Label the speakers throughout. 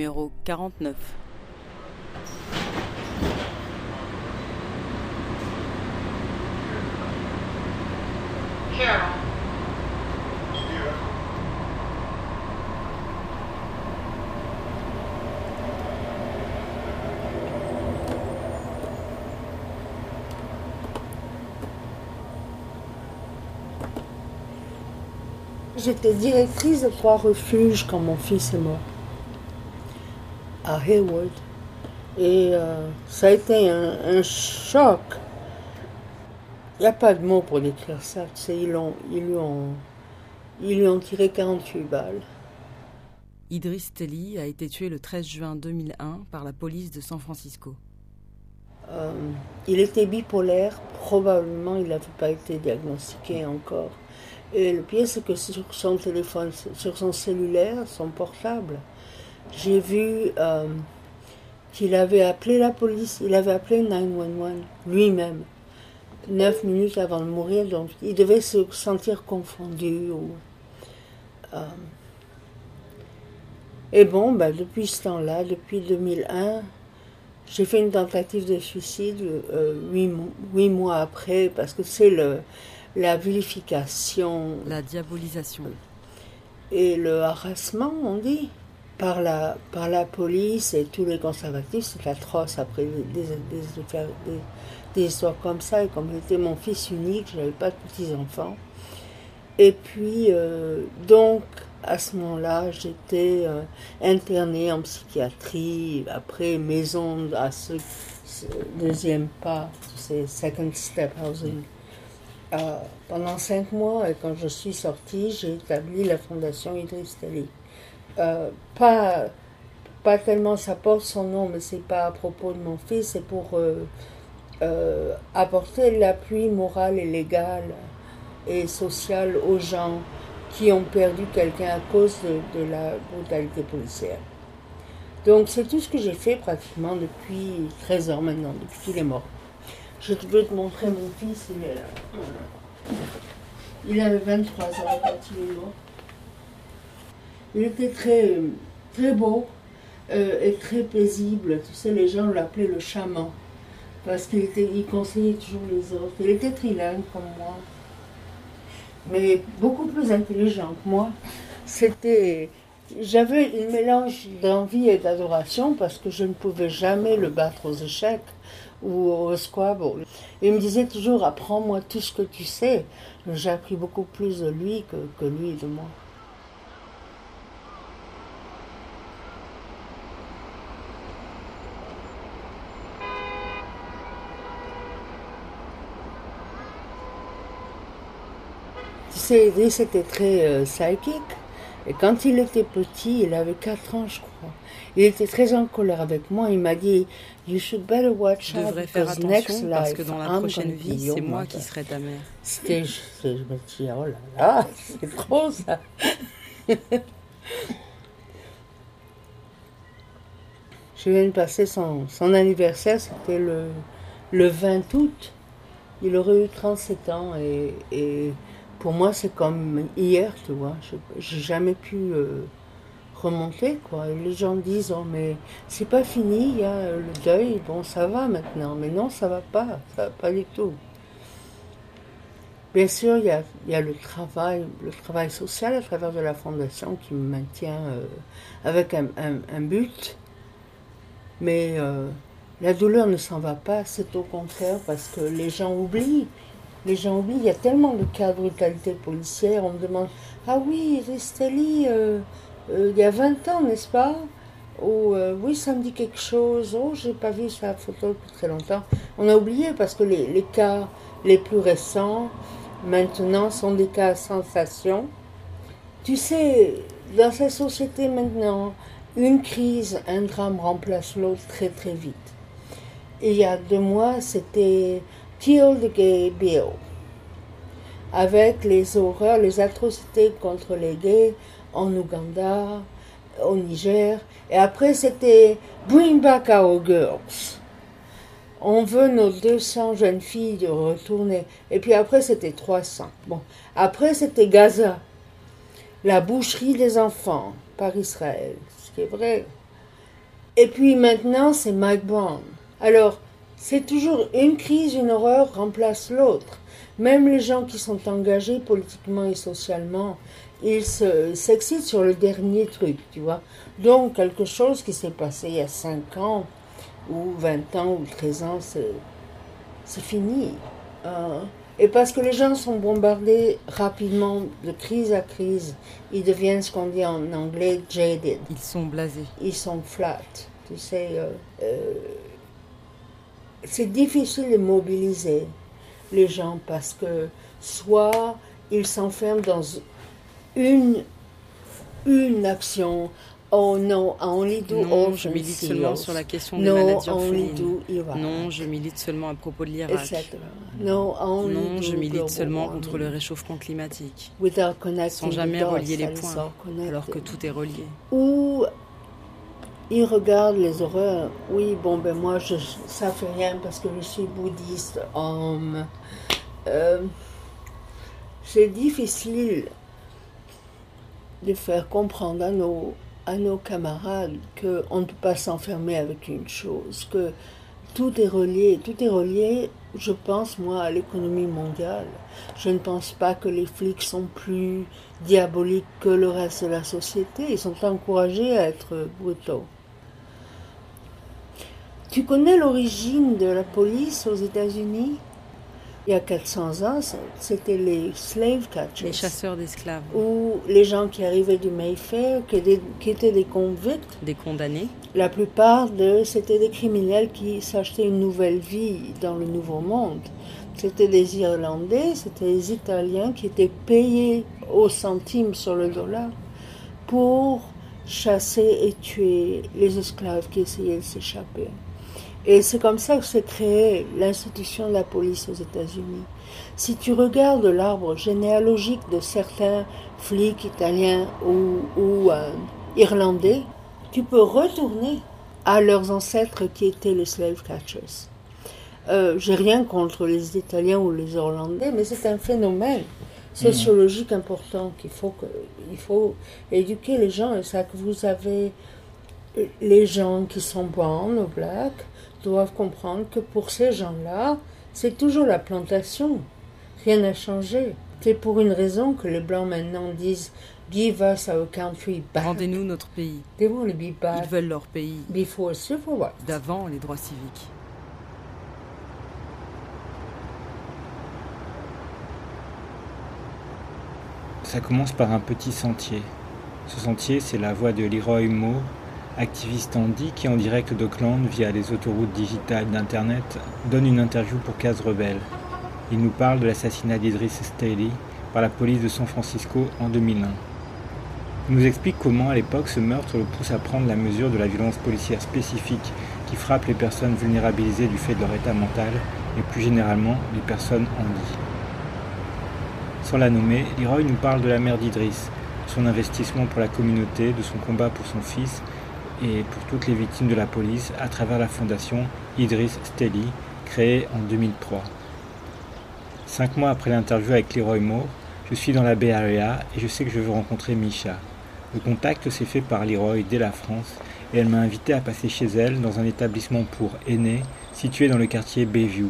Speaker 1: numéro 49.
Speaker 2: J'étais directrice de trois refuges quand mon fils est mort, à Hayward. Et euh, ça a été un, un choc. Il n'y a pas de mots pour décrire ça. Tu sais, ils, ils lui ont, ils lui ont tiré 48 balles.
Speaker 1: Idriss Telly a été tué le 13 juin 2001 par la police de San Francisco.
Speaker 2: Euh, il était bipolaire, probablement il n'avait pas été diagnostiqué encore. Et le pire, c'est que sur son téléphone, sur son cellulaire, son portable, j'ai vu euh, qu'il avait appelé la police, il avait appelé 911 lui-même, neuf minutes avant de mourir, donc il devait se sentir confondu. Ou, euh, et bon, ben, depuis ce temps-là, depuis 2001, j'ai fait une tentative de suicide euh, huit mois après, parce que c'est le, la vilification
Speaker 1: La diabolisation.
Speaker 2: et le harassement, on dit, par la, par la police et tous les conservatifs. C'est atroce après des, des, histoires comme ça. Et comme j'étais mon fils unique, je n'avais pas de petits-enfants. Et puis, euh, donc, à ce moment-là, j'étais euh, internée en psychiatrie, après maison à ce, deuxième pas, sais, second step housing. Euh, pendant cinq mois, et quand je suis sortie, j'ai établi la fondation Idriss. Euh, pas, pas tellement ça porte son nom, mais c'est pas à propos de mon fils, c'est pour euh, euh, apporter l'appui moral et légal et social aux gens qui ont perdu quelqu'un à cause de, la brutalité policière. Donc c'est tout ce que j'ai fait pratiquement depuis 13 ans maintenant, depuis qu'il est mort. Je veux te montrer mon fils, il est là. Il avait 23 ans il est mort. Il était très, très beau euh, et très paisible. Tu sais, les gens l'appelaient le chaman parce qu'il il conseillait toujours les autres. Il était trilingue comme moi, mais beaucoup plus intelligent que moi. C'était, j'avais un mélange d'envie et d'adoration parce que je ne pouvais jamais le battre aux échecs ou au squabble. Il me disait toujours apprends-moi tout ce que tu sais. J'ai appris beaucoup plus de lui que, que lui de moi. Tu sais, Idriss était très euh, psychique. Et quand il était petit, il avait 4 ans, je crois. Il était très en colère avec moi. Il m'a dit You should better watch
Speaker 1: Tu
Speaker 2: out
Speaker 1: devrais faire
Speaker 2: because next
Speaker 1: attention parce
Speaker 2: life
Speaker 1: que dans la
Speaker 2: I'm
Speaker 1: prochaine vie, c'est moi qui serai ta mère.
Speaker 2: C'était, je, je me dis, oh là là, c'est trop ça. je viens de passer son, son anniversaire, c'était le, le 20 août. Il aurait eu 37 ans et, et pour moi c'est comme hier, tu vois. Je J'ai jamais pu euh, remonter, quoi. Les gens disent, oh mais c'est pas fini, il y a le deuil, bon ça va maintenant. Mais non, ça va pas, ça va pas du tout. Bien sûr, il y a, y a le travail, le travail social à travers de la fondation qui me maintient euh, avec un but. Mais euh, la douleur ne s'en va pas, c'est au contraire parce que les gens oublient. Les gens oublient, il y a tellement de cas de brutalité policière. On me demande Ah oui, Ristelli, euh, euh, il y a 20 ans, n'est-ce pas? Ou euh, oui, ça me dit quelque chose. Oh, j'ai pas vu sa photo depuis très longtemps. On a oublié parce que les, les cas les plus récents, maintenant, sont des cas à sensation. Tu sais, dans cette société maintenant, une crise, un drame remplace l'autre très très vite. Et il y a deux mois, c'était Kill the Gay Bill, avec les horreurs, les atrocités contre les gays en Ouganda, au Niger. Et après, c'était Bring Back Our Girls. On veut nos 200 jeunes filles de retourner. Et puis après, c'était 300. Bon. Après, c'était Gaza. La boucherie des enfants par Israël. Ce qui est vrai. Et puis maintenant, c'est Mike Brown. Alors, c'est toujours une crise, une horreur remplace l'autre. Même les gens qui sont engagés politiquement et socialement, ils s'excitent sur le dernier truc, tu vois. Donc, quelque chose qui s'est passé il y a 5 ans, ou 20 ans, ou 13 ans, c'est fini. Euh, et parce que les gens sont bombardés rapidement de crise à crise, ils deviennent ce qu'on dit en anglais jaded.
Speaker 1: Ils sont blasés.
Speaker 2: Ils sont flat. Tu sais, euh, euh, c'est difficile de mobiliser les gens parce que soit ils s'enferment dans une, une action. Oh non, only do
Speaker 1: non, je milite seulement sur la question des maladies orphelines. Non, je milite seulement à propos de l'Irak. Non, non je milite seulement contre le réchauffement climatique. Sans jamais relier les points, alors que tout est relié.
Speaker 2: Ou ils regardent les horreurs. Oui, bon, ben moi, je, ça fait rien parce que je suis bouddhiste. Euh, c'est difficile de faire comprendre à nos, à nos camarades qu'on ne peut pas s'enfermer avec une chose, que tout est relié, tout est relié, je pense, moi, à l'économie mondiale. Je ne pense pas que les flics sont plus diaboliques que le reste de la société. Ils sont encouragés à être brutaux. Tu connais l'origine de la police aux États-Unis? Il y a 400 ans, c'était les slave catchers.
Speaker 1: Les chasseurs d'esclaves.
Speaker 2: Ou les gens qui arrivaient du Mayfair, qui étaient, des convicts.
Speaker 1: Des condamnés.
Speaker 2: La plupart de c'était des criminels qui s'achetaient une nouvelle vie dans le Nouveau Monde. C'était des Irlandais, c'était des Italiens qui étaient payés au centime sur le dollar pour chasser et tuer les esclaves qui essayaient de s'échapper. Et c'est comme ça que s'est créée l'institution de la police aux États-Unis. Si tu regardes l'arbre généalogique de certains flics italiens ou, euh, irlandais, tu peux retourner à leurs ancêtres qui étaient les slave catchers. Euh, J'ai rien contre les Italiens ou les Irlandais, mais c'est un phénomène sociologique important qu'il faut éduquer les gens. Et ça que vous avez les gens qui sont brown ou black, doivent comprendre que pour ces gens-là, c'est toujours la plantation. Rien n'a changé. C'est pour une raison que les Blancs maintenant disent Give us our country back.
Speaker 1: Rendez-nous notre pays.
Speaker 2: They want to be back
Speaker 1: Ils veulent leur pays.
Speaker 2: Before civil rights.
Speaker 1: D'avant les droits civiques.
Speaker 3: Ça commence par un petit sentier. Ce sentier, c'est la voie de Leroy Moore, activiste handi qui en direct d'Auckland via les autoroutes digitales d'Internet donne une interview pour Case Rebelle. Il nous parle de l'assassinat d'Idris Staley par la police de San Francisco en 2001. Il nous explique comment à l'époque ce meurtre le pousse à prendre la mesure de la violence policière spécifique qui frappe les personnes vulnérabilisées du fait de leur état mental et plus généralement les personnes handi. Sans la nommer, Leroy nous parle de la mère d'Idris, de son investissement pour la communauté, de son combat pour son fils et pour toutes les victimes de la police à travers la fondation Idris Steli, créée en 2003. Cinq mois après l'interview avec Leroy Moore, je suis dans la Bay Area et je sais que je veux rencontrer Misha. Le contact s'est fait par Leroy dès la France et elle m'a invité à passer chez elle dans un établissement pour aînés situé dans le quartier Bayview,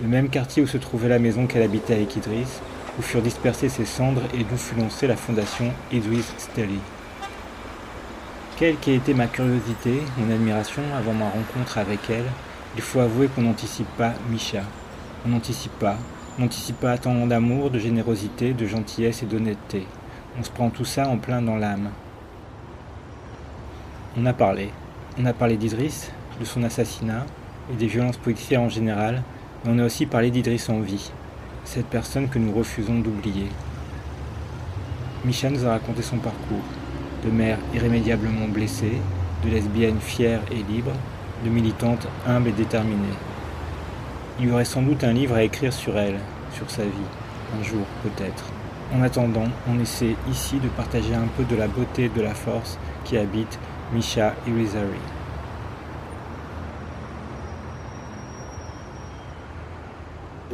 Speaker 3: le même quartier où se trouvait la maison qu'elle habitait avec Idris, où furent dispersées ses cendres et d'où fut lancée la fondation Idris Steli. Quelle qu'ait été ma curiosité, mon admiration avant ma rencontre avec elle, il faut avouer qu'on n'anticipe pas Misha. On n'anticipe pas. On n'anticipe pas tant d'amour, de générosité, de gentillesse et d'honnêteté. On se prend tout ça en plein dans l'âme. On a parlé. On a parlé d'Idriss, de son assassinat et des violences policières en général, mais on a aussi parlé d'Idriss en vie, cette personne que nous refusons d'oublier. Misha nous a raconté son parcours, de mère irrémédiablement blessée, de lesbienne fière et libre, de militante humble et déterminée. Il y aurait sans doute un livre à écrire sur elle, sur sa vie, un jour peut-être. En attendant, on essaie ici de partager un peu de la beauté et de la force qui habite Misha Irizarry.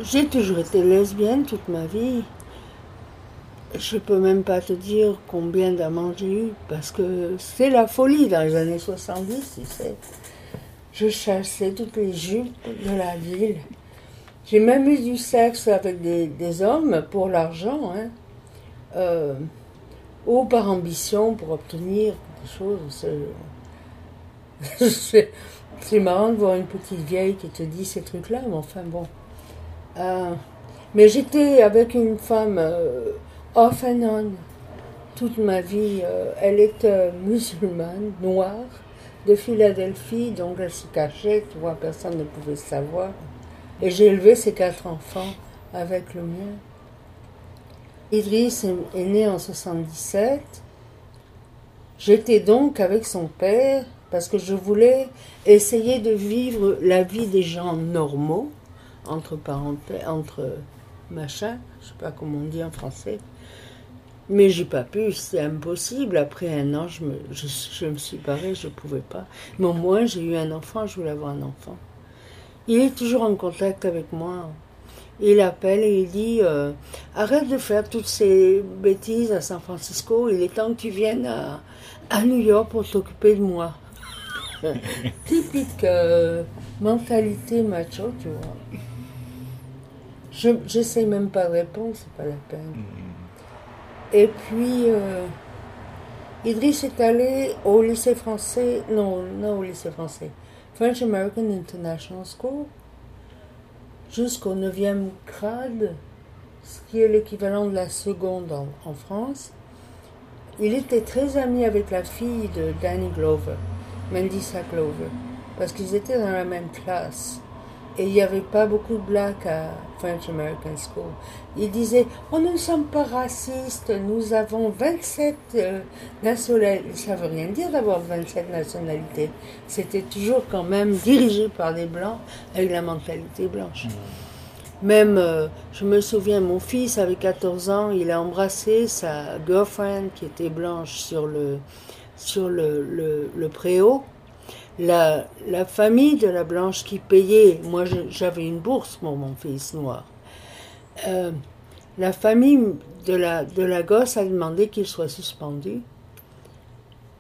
Speaker 2: J'ai toujours été lesbienne toute ma vie. Je peux même pas te dire combien d'amants j'ai eu, parce que c'est la folie dans les années 70, tu sais. Je chassais toutes les jupes de la ville. J'ai même eu du sexe avec des, hommes pour l'argent, hein. Euh, ou par ambition pour obtenir des choses. C'est marrant de voir une petite vieille qui te dit ces trucs-là, mais enfin bon. Euh, mais j'étais avec une femme euh, off and on toute ma vie. elle était musulmane, noire, de Philadelphie, donc elle se cachait, tu vois, personne ne pouvait savoir. Et j'ai élevé ces quatre enfants avec le mien. Idriss est né en 77. J'étais donc avec son père parce que je voulais essayer de vivre la vie des gens normaux, entre parenthèses, entre machin, je sais pas comment on dit en français. Mais j'ai pas pu, c'est impossible. Après un an, je me, je, me suis barrée, je pouvais pas. Mais au moins, j'ai eu un enfant, je voulais avoir un enfant. Il est toujours en contact avec moi. Il appelle et il dit euh, Arrête de faire toutes ces bêtises à San Francisco, il est temps que tu viennes à, New York pour t'occuper de moi. Typique euh, mentalité macho, tu vois. Je n'essaie même pas de répondre, c'est pas la peine. Et puis, euh, Idriss est allé au lycée français, non, non au lycée français, French American International School jusqu'au 9e grade, ce qui est l'équivalent de la seconde en, France. Il était très ami avec la fille de Danny Glover, Mendisa Glover, parce qu'ils étaient dans la même classe. Et il n'y avait pas beaucoup de blacks à French American School. Il disait Oh, nous ne sommes pas racistes, nous avons 27 euh, nationalités. Ça ne veut rien dire d'avoir 27 nationalités. C'était toujours quand même dirigé par des blancs avec la mentalité blanche. Mmh. Même, euh, je me souviens, mon fils avait 14 ans, il a embrassé sa girlfriend qui était blanche sur le, sur le, le, le préau la, la, famille de la blanche qui payait, moi j'avais une bourse pour mon fils noir, euh, la famille de la, de la gosse a demandé qu'il soit suspendu.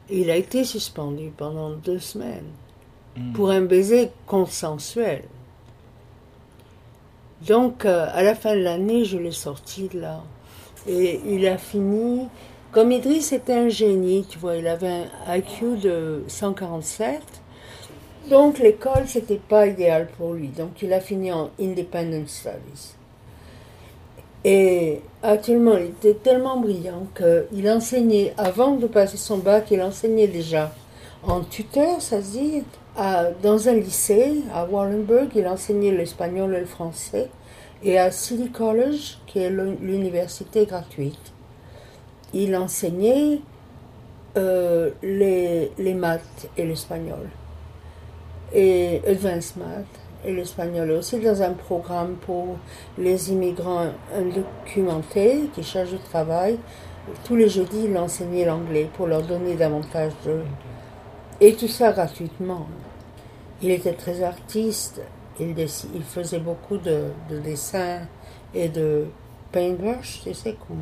Speaker 2: Il a été suspendu pendant deux semaines hmm. pour un baiser consensuel. Donc, euh, à la fin de l'année, je l'ai sorti de là. Et il a fini. Comme Idriss était un génie, tu vois, il avait un IQ de 147. Donc l'école, c'était pas idéal pour lui. Donc il a fini en Independent Studies. Et actuellement, il était tellement brillant qu'il enseignait, avant de passer son bac, il enseignait déjà en tuteur, ça se dit, dans un lycée à Warrenburg. Il enseignait l'espagnol et le français. Et à City College, qui est l'université gratuite, il enseignait euh, les, les maths et l'espagnol et Advanced Math et l'espagnol aussi dans un programme pour les immigrants indocumentés qui cherchent du travail. Tous les jeudis, il enseignait l'anglais pour leur donner davantage de... Et tout ça gratuitement. Il était très artiste. Il, il faisait beaucoup de, de, dessins et de paintbrush, tu sais comment...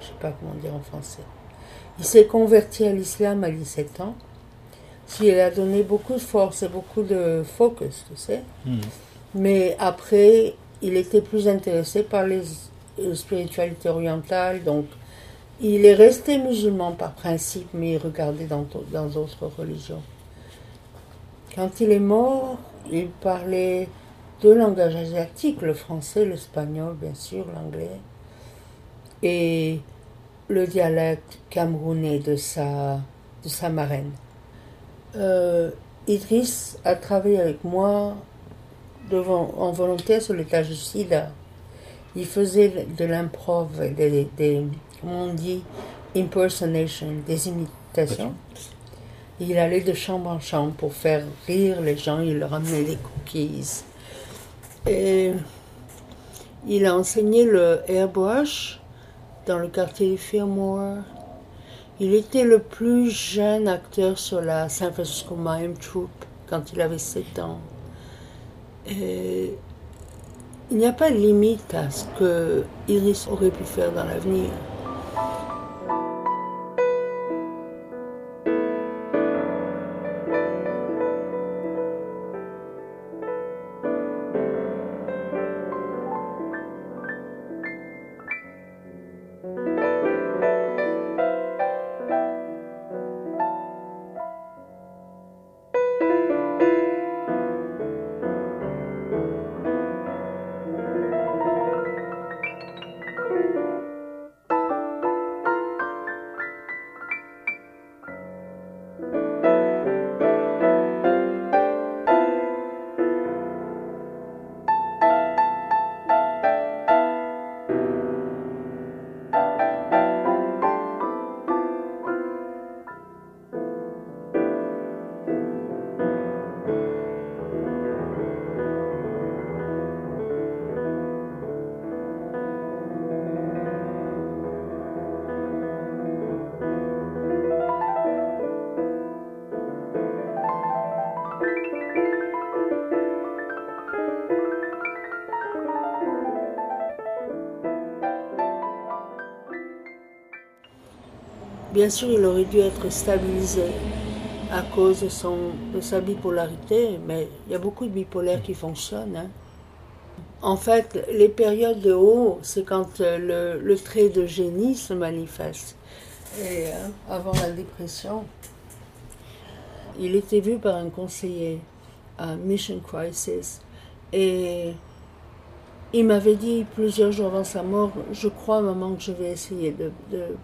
Speaker 2: Je sais pas comment dire en français. Il s'est converti à l'islam à 17 ans il a donné beaucoup de force et beaucoup de focus, tu sais. Hmm. Mais après, il était plus intéressé par les spiritualités orientales, donc il est resté musulman par principe, mais il regardait dans d'autres religions. Quand il est mort, il parlait deux langages asiatiques, le français, l'espagnol, bien sûr, l'anglais, et le dialecte camerounais de sa, de sa marraine euh, Idriss a travaillé avec moi devant, en volontaire sur l'étage du SIDA. Il faisait de l'improv, des, des, on dit, des imitations. Il allait de chambre en chambre pour faire rire les gens, il leur amenait des cookies. Et il a enseigné le airbrush dans le quartier du Fillmore. Il était le plus jeune acteur sur la San Francisco Mime Troupe quand il avait 7 ans. Et il n'y a pas de limite à ce que Iris aurait pu faire dans l'avenir. Bien sûr, il aurait dû être stabilisé à cause de, son, de sa bipolarité, mais il y a beaucoup de bipolaires qui fonctionnent. Hein. En fait, les périodes de haut, c'est quand euh, le, trait de génie se manifeste. Et euh, avant la dépression, il était vu par un conseiller à Mission Crisis et il m'avait dit plusieurs jours avant sa mort, je crois maman que je vais essayer de,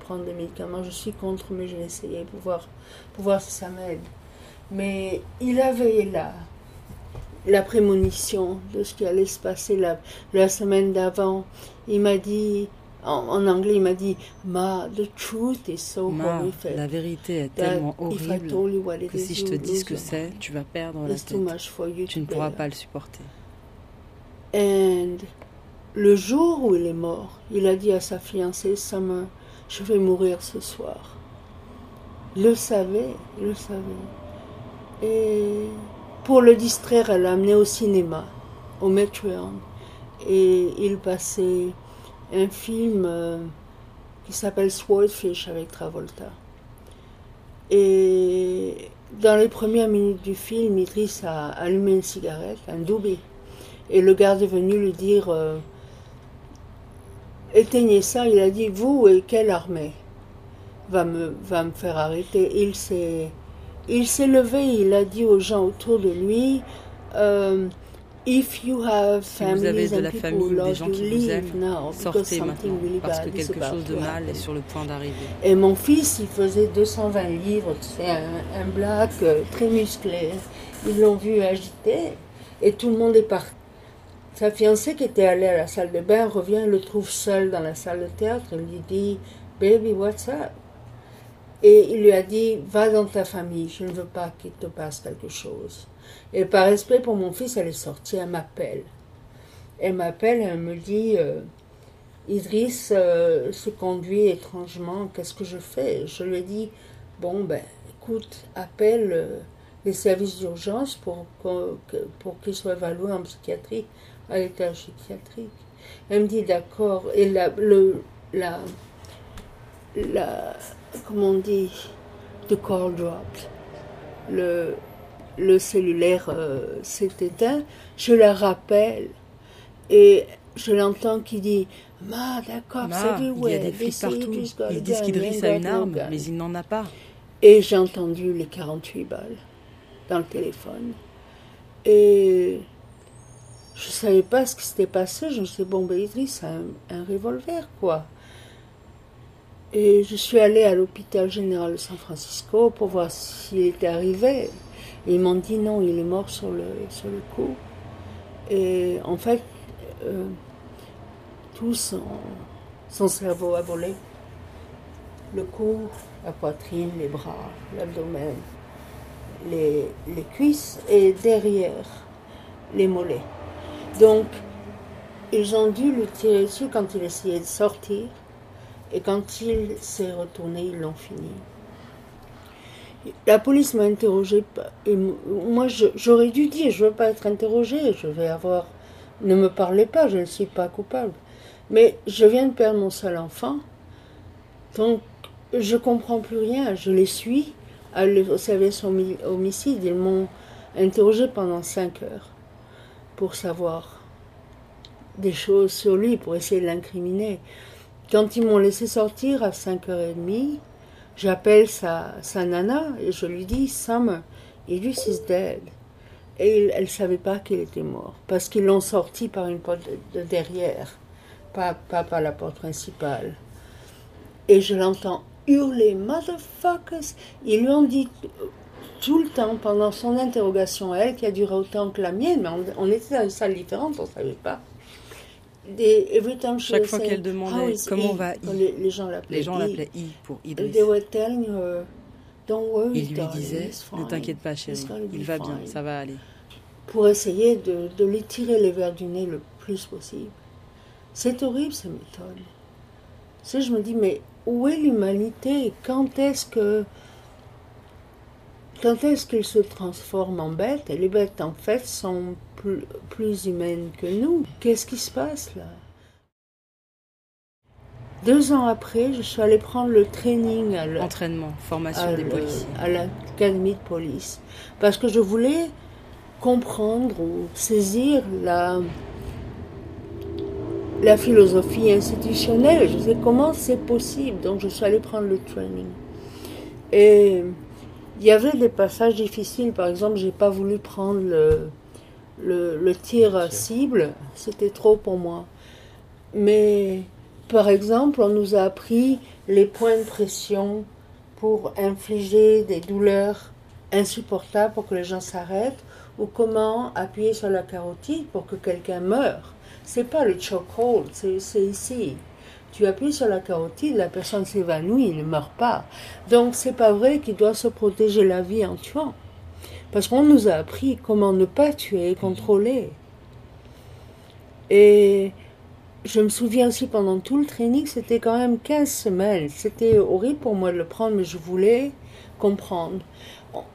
Speaker 2: prendre des médicaments, je suis contre mais je vais essayer pour voir, pour voir si ça m'aide. Mais il avait la prémonition de ce qui allait se passer la, la semaine d'avant. Il m'a dit, en, anglais, il m'a dit, Ma, the truth is so Ma,
Speaker 1: La vérité est tellement horrible que si je te dis ce que c'est, tu vas perdre la tête. Tu ne pourras pas le supporter.
Speaker 2: Et le jour où il est mort, il a dit à sa fiancée, Summer, je vais mourir ce soir. Il le savait, il le savait. Et pour le distraire, elle l'a amené au cinéma, au Metreon. Et il passait un film euh, qui s'appelle Swordfish avec Travolta. Et dans les premières minutes du film, Idris a allumé une cigarette, un doubé. Et le garde est venu lui dire euh, Éteignez ça. Il a dit Vous et quelle armée va me, va me faire arrêter? Il s'est, il s'est levé, il a dit aux gens autour de lui euh, If you have
Speaker 1: si vous avez de la famille, des gens qui vous aiment, sortez maintenant, parce que quelque chose de mal est sur le point d'arriver.
Speaker 2: Et mon fils, il faisait 220 livres, c'est un, un black euh, très musclé. Ils l'ont vu agiter, et tout le monde est parti sa fiancée qui était allée à la salle de bain revient le trouve seul dans la salle de théâtre. Elle lui dit Baby, what's up? Et il lui a dit Va dans ta famille, je ne veux pas qu'il te passe quelque chose. Et par respect pour mon fils, elle est sortie, elle m'appelle. Elle m'appelle elle me dit euh, Idriss euh, se conduit étrangement, qu'est-ce que je fais? Je lui ai dit Bon, ben, écoute, appelle euh, les services d'urgence pour, pour qu'il soit en psychiatrie à l'état psychiatrique. Elle me dit d'accord. Et la, le, la, la, comment on dit, the call dropped. Le, le cellulaire euh, s'est éteint. Je la rappelle et je l'entends qui dit Ma, d'accord, c'est
Speaker 1: Il y a des flics partout. Ils disent qu'Idriss a une arme, mais il n'en a pas.
Speaker 2: Et j'ai entendu les 48 balles dans le téléphone. Et je ne savais pas ce qui s'était passé. Je me suis dit, bon, ben Idriss a un, revolver, quoi. Et je suis allée à l'hôpital général de San Francisco pour voir s'il était arrivé. Ils m'ont dit non, il est mort sur le, sur le coup. Et en fait, euh, tout son, son cerveau a volé. Le cou, la poitrine, les bras, l'abdomen, les, les cuisses et derrière les mollets. Donc, ils ont dû le tirer dessus quand il essayait de sortir. Et quand il s'est retourné, ils l'ont fini. La police m'a interrogé. Et moi, j'aurais dû dire je ne veux pas être interrogé. Je vais avoir. Ne me parlez pas, je ne suis pas coupable. Mais je viens de perdre mon seul enfant. Donc, je comprends plus rien. Je les suis au service homicide. Ils m'ont interrogé pendant cinq heures pour savoir des choses sur lui, pour essayer de l'incriminer. Quand ils m'ont laissé sortir à 5h30, j'appelle sa, sa nana et je lui dis Sam, Idris is dead. Et elle ne savait pas qu'il était mort, parce qu'ils l'ont sorti par une porte de, derrière, pas, pas par la porte principale. Et je l'entends hurler Motherfuckers Ils lui ont dit tout le temps pendant son interrogation, elle, qui a duré autant que la mienne, mais on, était dans une salle différente, on ne savait pas.
Speaker 1: Des, Chaque fois qu'elle demandait comment va I, les, gens l'appelaient I. pour Idris. Il lui disait Ne t'inquiète pas, chérie, il va bien, ça va aller.
Speaker 2: Pour essayer de, de les tirer les verres du nez le plus possible. C'est horrible ces méthodes. Je me dis, mais où est l'humanité Quand est-ce que quand est-ce qu'ils se transforment en bêtes? Et les bêtes, en fait, sont plus, humaines que nous. Qu'est-ce qui se passe là? Deux ans après, je suis allée prendre le training à
Speaker 1: l'entraînement, formation des policiers
Speaker 2: à l'académie de police, parce que je voulais comprendre ou saisir la la philosophie institutionnelle. Je sais comment c'est possible, donc je suis allée prendre le training. Et il y avait des passages difficiles. Par exemple, j'ai pas voulu prendre le, le, tir cible, c'était trop pour moi. Mais par exemple, on nous a appris les points de pression pour infliger des douleurs insupportables pour que les gens s'arrêtent, ou comment appuyer sur la carotide pour que quelqu'un meure. C'est pas le chokehold, c'est ici. Tu appuies sur la carotide, la personne s'évanouit, il ne meurt pas. Donc c'est pas vrai qu'il doit se protéger la vie en tuant. Parce qu'on nous a appris comment ne pas tuer et contrôler. Et je me souviens aussi pendant tout le training, c'était quand même 15 semaines. C'était horrible pour moi de le prendre, mais je voulais comprendre.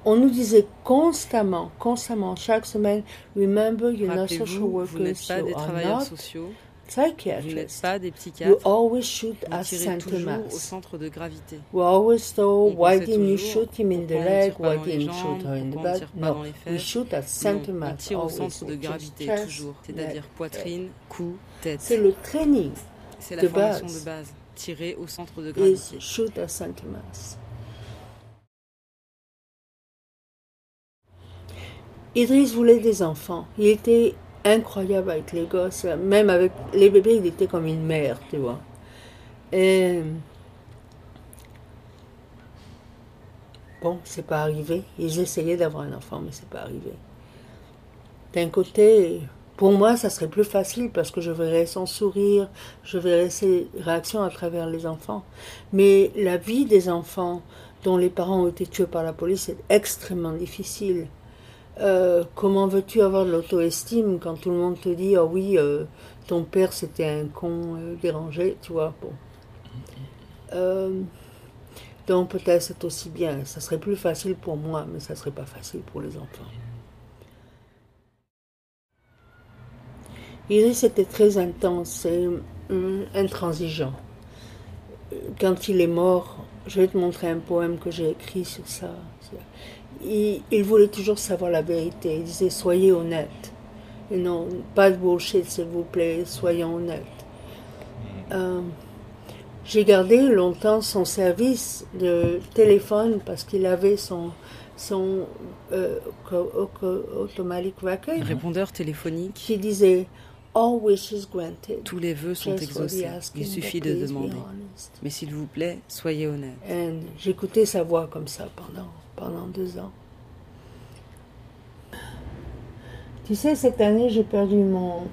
Speaker 2: On nous disait constamment, constamment, chaque semaine, remember you're not social workers,
Speaker 1: vous n'êtes pas des travailleurs sociaux.
Speaker 2: Vous
Speaker 1: n'êtes pas des psychiatres. You
Speaker 2: always shoot at
Speaker 1: Saint Thomas. au centre de gravité.
Speaker 2: We always thought, why didn't you shoot him in the leg? Why didn't you shoot her in the back? No, we shoot at Saint Thomas.
Speaker 1: On tire au centre de gravité toujours, c'est-à-dire poitrine, cou, tête.
Speaker 2: C'est le training.
Speaker 1: C'est la formation de base. Tirer au centre de gravité.
Speaker 2: Is shoot at Saint Thomas. Idriss voulait des enfants. Il était incroyable avec les gosses. Même avec les bébés, il était comme une mère, tu vois. Et. Bon, c'est pas arrivé. Ils essayaient d'avoir un enfant, mais c'est pas arrivé. D'un côté, pour moi, ça serait plus facile parce que je verrais son sourire, je verrais ses réactions à travers les enfants. Mais la vie des enfants dont les parents ont été tués par la police est extrêmement difficile. Euh, comment veux-tu avoir de l'auto-estime quand tout le monde te dit oh oui euh, ton père c'était un con euh, dérangé tu vois bon. Donc peut-être c'est aussi bien. Ça serait plus facile pour moi mais ça serait pas facile pour les enfants. Iris était très intense et intransigeant. Quand il est mort je vais te montrer un poème que j'ai écrit sur ça il, voulait toujours savoir la vérité. Il disait soyez honnête. Et non, pas de bullshit, s'il vous plaît, soyons honnêtes. Mm. Euh, j'ai gardé longtemps son service de téléphone parce qu'il avait son, son euh, automatic record.
Speaker 1: Répondeur téléphonique.
Speaker 2: Qui disait All wishes granted.
Speaker 1: Tous les vœux sont exaucés. Il suffit de demander. Mais s'il vous plaît, soyez honnête.
Speaker 2: J'écoutais sa voix comme ça pendant pendant deux ans. Tu sais, cette année, j'ai perdu mon,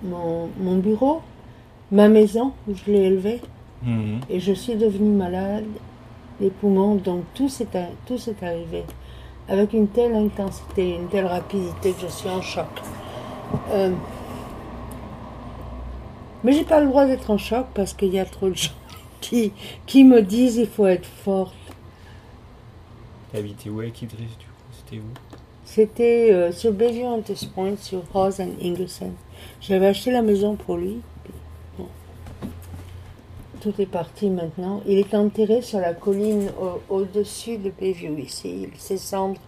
Speaker 2: mon, bureau, ma maison où je l'ai élevé, mhm. et je suis devenue malade des poumons, donc tout s'est, tout s'est arrivé avec une telle intensité, une telle rapidité que je suis en choc. Euh, mais j'ai pas le droit d'être en choc parce qu'il y a trop de gens qui, qui me disent il faut être forte,
Speaker 3: Habité où avec Idriss du coup? C'était où?
Speaker 2: C'était euh, sur Bayview Point, sur Rose and Ingerson. J'avais acheté la maison pour lui. Tout est parti maintenant. Il est enterré sur la colline au-dessus de Bayview ici. Ses cendres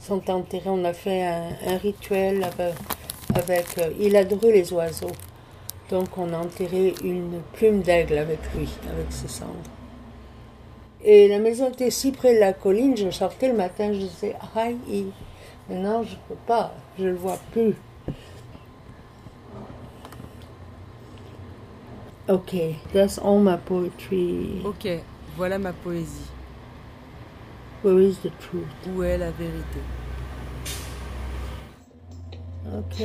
Speaker 2: sont enterrées. On a fait un, rituel avec. Euh, il adorait les oiseaux. Donc on a enterré une plume d'aigle avec lui, avec ses cendres. Et la maison était si près de la colline, je sortais le matin, je disais aïe. Maintenant, je ne peux pas, je ne le vois plus. Ok, that's all my poetry.
Speaker 1: Ok, voilà ma poésie.
Speaker 2: Where is the truth?
Speaker 1: Où est la vérité?
Speaker 2: Ok.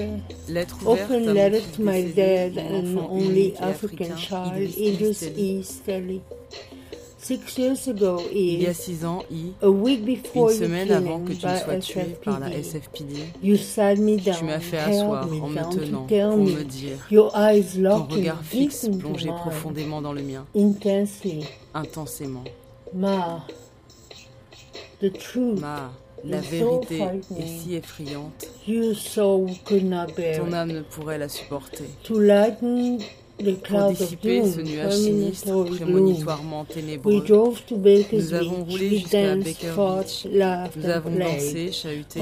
Speaker 1: Lettre ouverte
Speaker 2: Open letter to my dad and only African child, Idris E. Stelly.
Speaker 1: Il y a six ans, I, une semaine avant que tu ne sois tué par la SFPD, tu m'as fait asseoir en me tenant pour me dire ton regard fixe plongé profondément dans le mien, intensément.
Speaker 2: Ma,
Speaker 1: la vérité est si effrayante. Ton âme ne pourrait la supporter. Pour dissiper ce nuage sinistre prémonitoirement ténébreux. Nous avons roulé jusqu'à Baker Beach. Nous avons dansé, chahuté,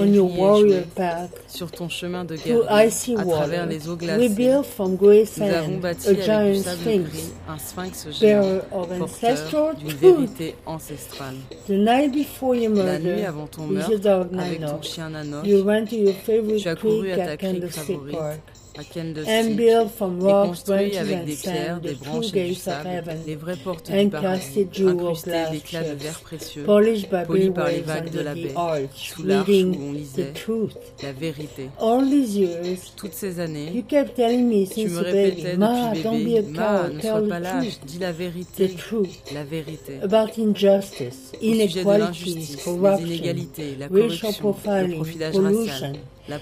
Speaker 1: sur ton chemin de guerre à travers les eaux glacées. Nous avons bâti avec du sable gris un sphinx géant, porteur d'une vérité ancestrale. La nuit avant ton meurtre, avec ton chien Nanos, tu as couru à ta crique favorite and built from rocks, branches du paradis, incrustées d'éclats de verre précieux, polies par les vagues de la baie, sous l'arche où on lisait la vérité. Toutes ces années, tu me répétais depuis bébé, Ma, ne sois pas lâche, dis la vérité, la vérité. Au sujet de l'injustice, les inégalités, la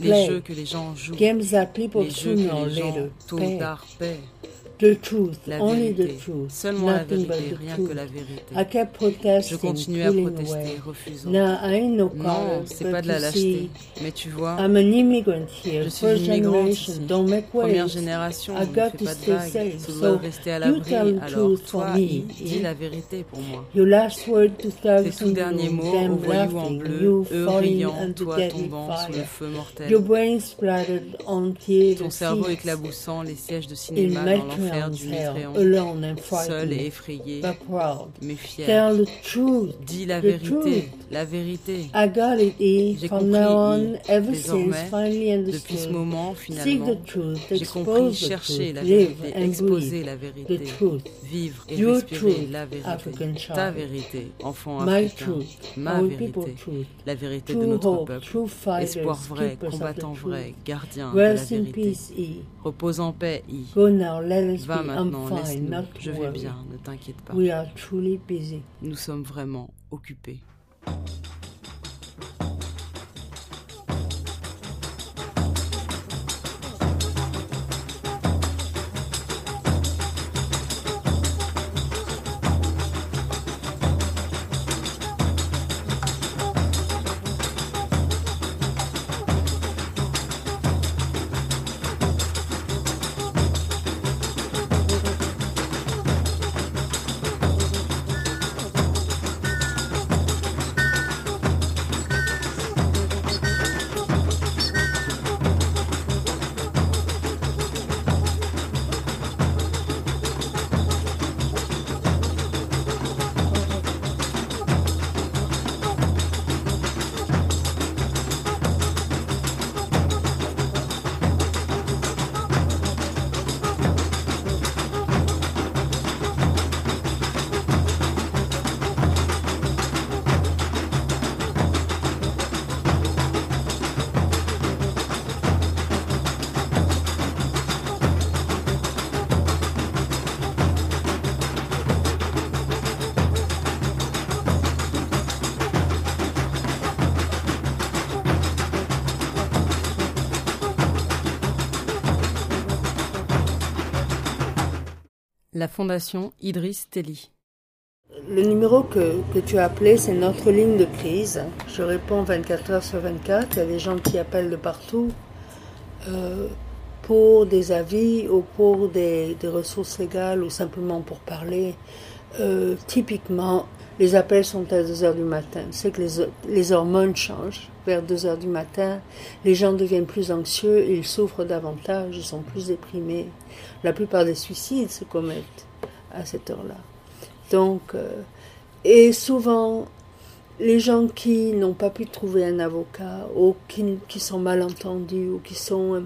Speaker 1: les jeux que les gens jouent, les jeux que les gens, tôt ou tard, paient. The truth, la only the truth, seulement la vérité, rien truth. que la vérité. I kept protesting, je continuais à protester, refusant. No, non, c'est pas de la lâcheté, mais tu vois, I'm an immigrant here. je suis une immigrante ici. Première génération, on ne fait pas de vagues, se doit rester à l'abri. Alors toi, dis la vérité pour moi. Tes tout derniers mots, voyous en bleu, eux riant, toi tombant sous le feu mortel. Ton cerveau éclaboussant les sièges de cinéma dans l'enfer seul et effrayé, mais fier. Dis la vérité, la vérité. J'ai compris, désormais, depuis ce moment, finalement, j'ai compris chercher la vérité, exposer la vérité, vivre et respirer la vérité, ta vérité, enfant africain, ma vérité, la vérité de notre peuple, espoir vrai, combattant vrai, gardien de la vérité. Repose en paix, I. Va maintenant, laisse-nous. Je vais bien, ne t'inquiète pas. Nous sommes vraiment occupés. La Fondation Idriss Telly.
Speaker 2: Le numéro que, que, tu as appelé, c'est notre ligne de crise. Je réponds 24 heures sur 24. Il y a des gens qui appellent de partout euh, pour des avis ou pour des, des, ressources légales ou simplement pour parler. Euh, typiquement, les appels sont à 2 heures du matin. C'est que les, les, hormones changent vers 2 heures du matin. Les gens deviennent plus anxieux, ils souffrent davantage, ils sont plus déprimés. La plupart des suicides se commettent à cette heure-là. Donc, euh, et souvent, les gens qui n'ont pas pu trouver un avocat ou qui, qui sont mal entendus ou qui sont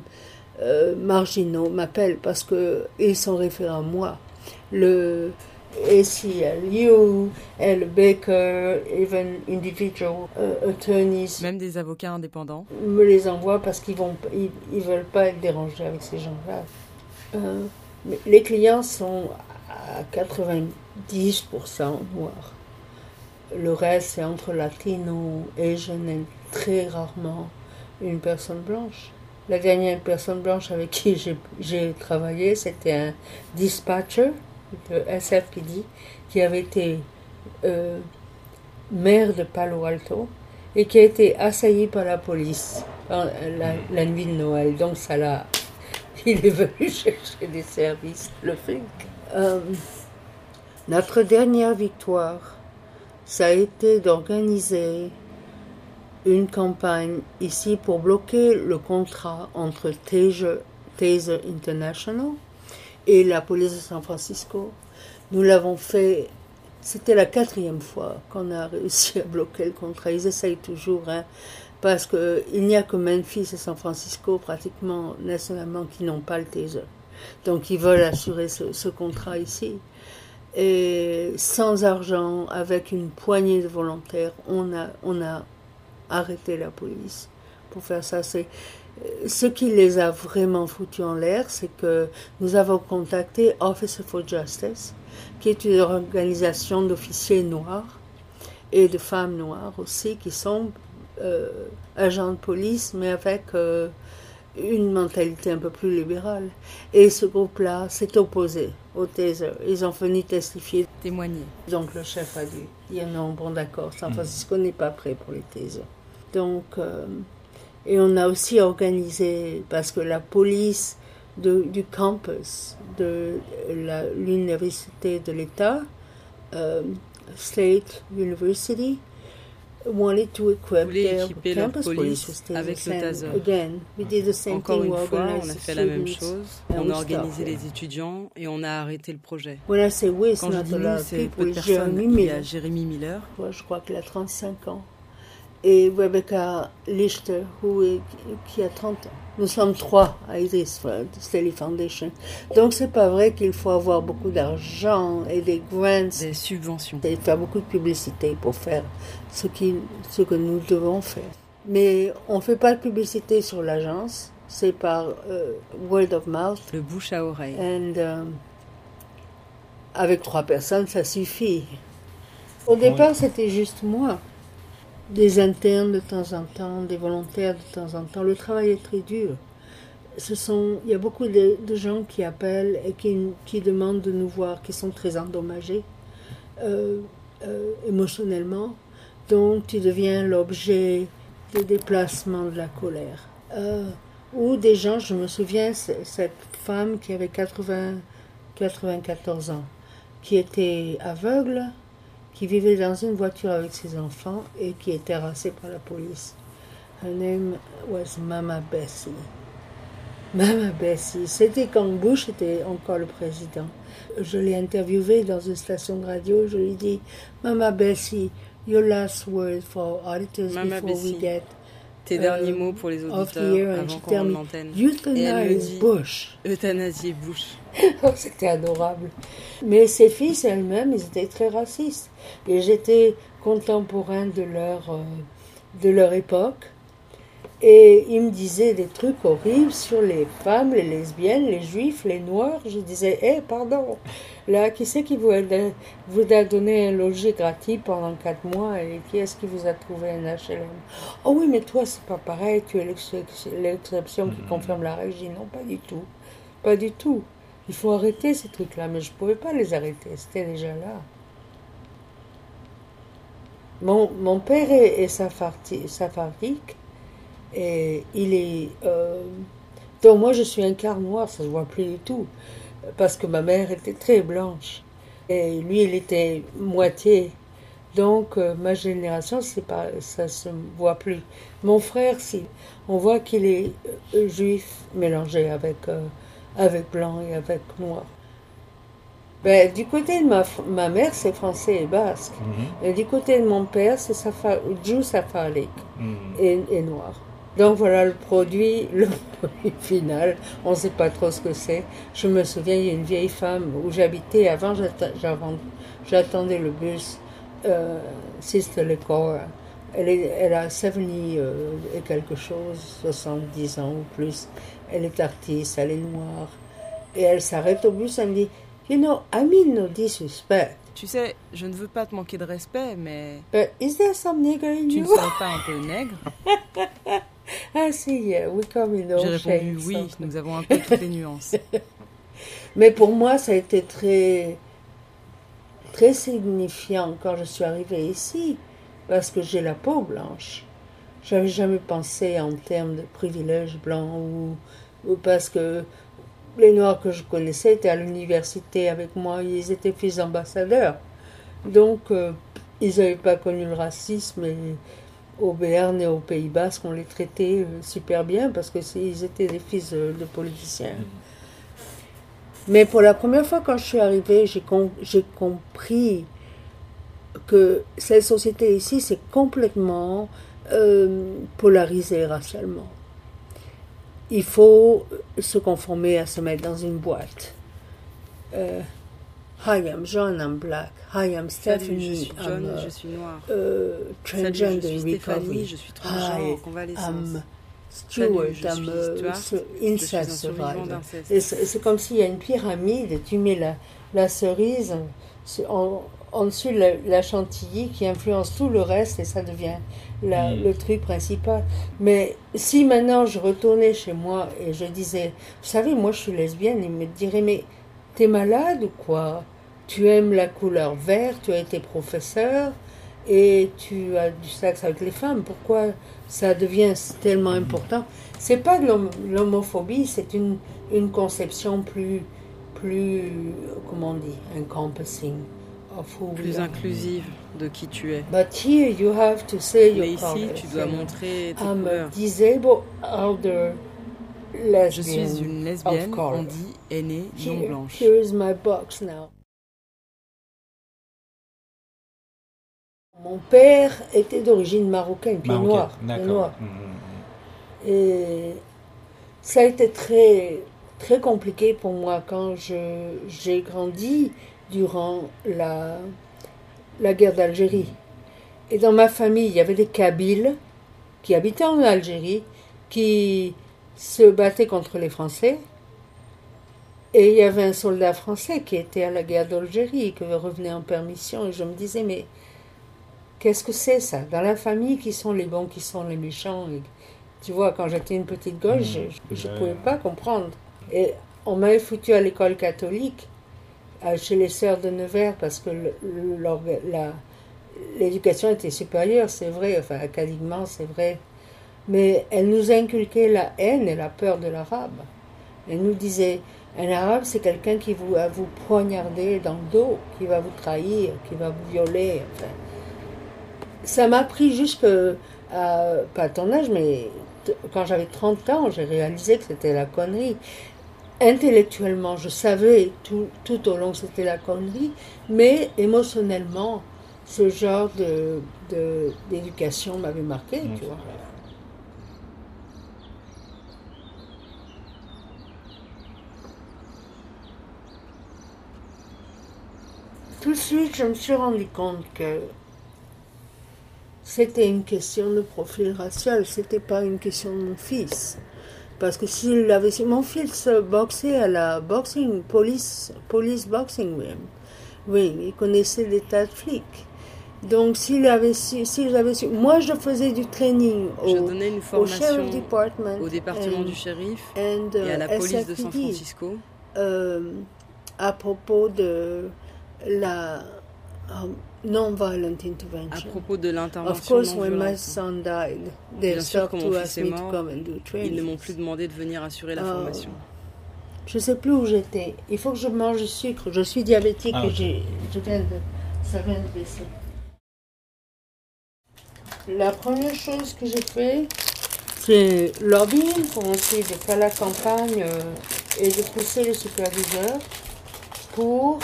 Speaker 2: euh, marginaux m'appellent parce qu'ils sont référés à moi. Le, ACLU, le Baker, even individual uh, attorneys.
Speaker 1: Même des avocats indépendants.
Speaker 2: Me les envoient parce qu'ils vont, ils, veulent pas être dérangés avec ces gens-là. Euh, les clients sont à 90% noirs. Le reste, c'est entre latino et je n'ai très rarement une personne blanche. La dernière personne blanche avec qui j'ai travaillé, c'était un dispatcher de SFPD qui avait été euh, maire de Palo Alto et qui a été assailli par la police la, nuit de Noël. Donc ça l'a il est venu chercher des services, le flic. Euh, notre dernière victoire, ça a été d'organiser une campagne ici pour bloquer le contrat entre Taser, Taser International et la police de San Francisco. Nous l'avons fait, c'était la quatrième fois qu'on a réussi à bloquer le contrat. Ils essayent toujours, hein, parce qu'il n'y a que Memphis et San Francisco, pratiquement nationalement, qui n'ont pas le taser. Donc ils veulent assurer ce, contrat ici. Et sans argent, avec une poignée de volontaires, on a, on a arrêté la police pour faire ça. C'est ce qui les a vraiment foutus en l'air, c'est que nous avons contacté Officer for Justice, qui est une organisation d'officiers noirs et de femmes noires aussi, qui sont euh, agents de police, mais avec euh, une mentalité un peu plus libérale. Et ce groupe-là s'est opposé au taser. Ils ont venu testifier.
Speaker 1: Témoigner.
Speaker 2: Donc le chef a dit, dire non, bon d'accord, San Francisco n'est pas prêt pour les tasers. Donc, euh, et on a aussi organisé, parce que la police du campus de l'université de l'État, State University, wanted to equip their campus police
Speaker 1: avec le taser. Again, we did the same Encore thing. une fois, on a fait la même chose. On a organisé les étudiants et on a arrêté le projet.
Speaker 2: When I say we, Quand je dis nous,
Speaker 1: c'est peu de personnes. Il y a Jérémy Miller.
Speaker 2: je crois qu'il a 35 ans. Et Rebecca Lichter, qui a 30 ans. Nous sommes trois à Iris Stelly Foundation. Donc c'est pas vrai qu'il faut avoir beaucoup d'argent et des grants.
Speaker 1: Des subventions.
Speaker 2: Et faire beaucoup de publicité pour faire ce, qui, ce que nous devons faire. Mais on fait pas de publicité sur l'agence. C'est par euh, word of mouth.
Speaker 1: Le bouche à oreille.
Speaker 2: Et euh, avec trois personnes, ça suffit. Au départ, c'était juste moi des internes de temps en temps, des volontaires de temps en temps. Le travail est très dur. Ce sont, il y a beaucoup de, gens qui appellent et qui, demandent de nous voir, qui sont très endommagés euh, euh, émotionnellement. Donc tu deviens l'objet des déplacements de la colère. Euh, ou des gens, je me souviens, cette femme qui avait 80, 94 ans, qui était aveugle, qui vivait dans une voiture avec ses enfants et qui était terrassée par la police. Her name was Mama Bessie. Mama Bessie, c'était quand Bush était encore le président. Je l'ai interviewée dans une station de radio. Je lui ai dit, Mama Bessie, your last word for auditors Mama before Bessie. we get
Speaker 1: tes derniers euh, mots pour les auditeurs avant qu'on l'antenne. Euthanasie
Speaker 2: Bush.
Speaker 1: Euthanasie Bush.
Speaker 2: oh, c'était adorable. Mais ses fils elles-mêmes, ils étaient très racistes. Et j'étais contemporain de leur, euh, de leur époque. Et ils me disaient des trucs horribles sur les femmes, les lesbiennes, les juifs, les noirs. Je disais, hé, pardon, là, qui c'est qui vous a, vous a donné un logis gratuit pendant quatre mois et qui est-ce qui vous a trouvé un HLM Oh oui, mais toi, c'est pas pareil, tu es l'exception qui confirme la règle. Je dis, non, pas du tout. Pas du tout. Il faut arrêter ces trucs-là, mais je ne pouvais pas les arrêter, c'était déjà là. Mon, mon père est, est saphardique et il est. Euh, donc moi je suis un quart noir, ça se voit plus du tout, parce que ma mère était très blanche et lui il était moitié. Donc euh, ma génération c'est pas ça se voit plus. Mon frère si on voit qu'il est euh, juif mélangé avec avec blanc et avec noir. Ben, du côté de ma, ma mère, c'est français et basque. Mhm. Et du côté de mon père, c'est Jew safarik mhm. et, et, noir. Donc voilà le produit, le produit final. On ne sait pas trop ce que c'est. Je me souviens, il y a une vieille femme où j'habitais avant, j'attendais le bus, euh, Sister Lecor. Elle, elle a 70 euh, et quelque chose, 70 ans ou plus. Elle est artiste, elle est noire. Et elle s'arrête au bus, elle me dit, You know, I mean no disrespect.
Speaker 1: Tu sais, je ne veux pas te manquer de respect, mais...
Speaker 2: But is there some nigger in
Speaker 1: tu
Speaker 2: you?
Speaker 1: ne serais pas un peu nègre?
Speaker 2: Ah si, we come in
Speaker 1: J'ai répondu oui, nous avons un peu toutes les nuances.
Speaker 2: mais pour moi, ça a été très, très signifiant quand je suis arrivée ici, parce que j'ai la peau blanche. J'avais jamais pensé en termes de privilèges blancs ou, ou parce que les Noirs que je connaissais étaient à l'université avec moi, ils étaient fils d'ambassadeurs. Donc, euh, ils n'avaient pas connu le racisme et au Béarn et au Pays Basque, on les traitait euh, super bien parce que ils étaient des fils de, politiciens. Mais pour la première fois quand je suis arrivée, j'ai compris que cette société ici, c'est complètement euh, polarisé racialement. Il faut se conformer à se mettre dans une boîte. Euh, Hi, I'm John, I'm black. Hi, I'm Stephanie,
Speaker 1: je suis John, I'm, je suis noire.
Speaker 2: Uh, transgender
Speaker 1: Salut, je suis Stéphanie, je suis transgenre, convalescence. I'm
Speaker 2: uh, incest survivor. C'est comme s'il y a une pyramide, tu mets la, la cerise en, en dessus la, la, chantilly qui influence tout le reste et ça devient la, mm. le truc principal. Mais si maintenant je retournais chez moi et je disais, vous savez, moi je suis lesbienne, il me dirait, mais t'es malade ou quoi? Tu aimes la couleur verte, tu as été professeur et tu as du sexe avec les femmes. Pourquoi ça devient tellement important? C'est pas de l'homophobie, c'est une, une conception plus, plus, comment on dit, encompassing.
Speaker 1: Plus inclusive de qui tu es.
Speaker 2: But here you have to say
Speaker 1: Mais ici, tu dois montrer tes I'm
Speaker 2: couleurs. A disabled elder lesbian
Speaker 1: Je suis une lesbienne, on dit aînée non blanche.
Speaker 2: Here is my box now. Mon père était d'origine marocaine, puis noir. noir. Mmh, mmh, mmh. Et ça a été très, très compliqué pour moi quand j'ai grandi durant la, la guerre d'Algérie. Et dans ma famille, il y avait des Kabyles qui habitaient en Algérie, qui se battaient contre les Français. Et il y avait un soldat français qui était à la guerre d'Algérie, qui revenait en permission. Et je me disais, mais Qu'est-ce que c'est ça? Dans la famille, qui sont les bons, qui sont les méchants? Tu vois, quand j'étais une petite gosse, mmh. je ne pouvais pas comprendre. Et on m'avait foutu à l'école catholique, chez les sœurs de Nevers, parce que l'éducation était supérieure, c'est vrai, enfin académiquement, c'est vrai. Mais elle nous inculquait la haine et la peur de l'arabe. Elle nous disait, un arabe, c'est quelqu'un qui va vous poignarder dans le dos, qui va vous trahir, qui va vous violer. Ça m'a pris jusque, pas à ton âge, mais quand j'avais 30 ans, j'ai réalisé que c'était la connerie. Intellectuellement, je savais tout, tout au long que c'était la connerie, mais émotionnellement, ce genre de, d'éducation m'avait marqué, tu vois. Tout de suite, je me suis rendu compte que c'était une question de profil racial, c'était pas une question de mon fils. Parce que s'il avait mon fils boxait à la boxing, police, police boxing même. Oui, il connaissait des tas de flics. Donc s'il avait su, s'il avait su, moi je faisais du training au,
Speaker 1: une formation au, department au département du shérif et à la police de San Francisco
Speaker 2: euh, à propos de la non-violent intervention.
Speaker 1: À propos de l'intervention
Speaker 2: Of course, when my son died, they stopped to ask me to come and do training.
Speaker 1: Ils ne m'ont plus demandé de venir assurer la oh. formation.
Speaker 2: Je sais plus où j'étais. Il faut que je mange du sucre. Je suis diabétique ah, et j'ai, je viens de, ça vient de baisser. La première chose que j'ai fait, c'est lobbying pour essayer de faire la campagne euh, et de pousser les superviseurs pour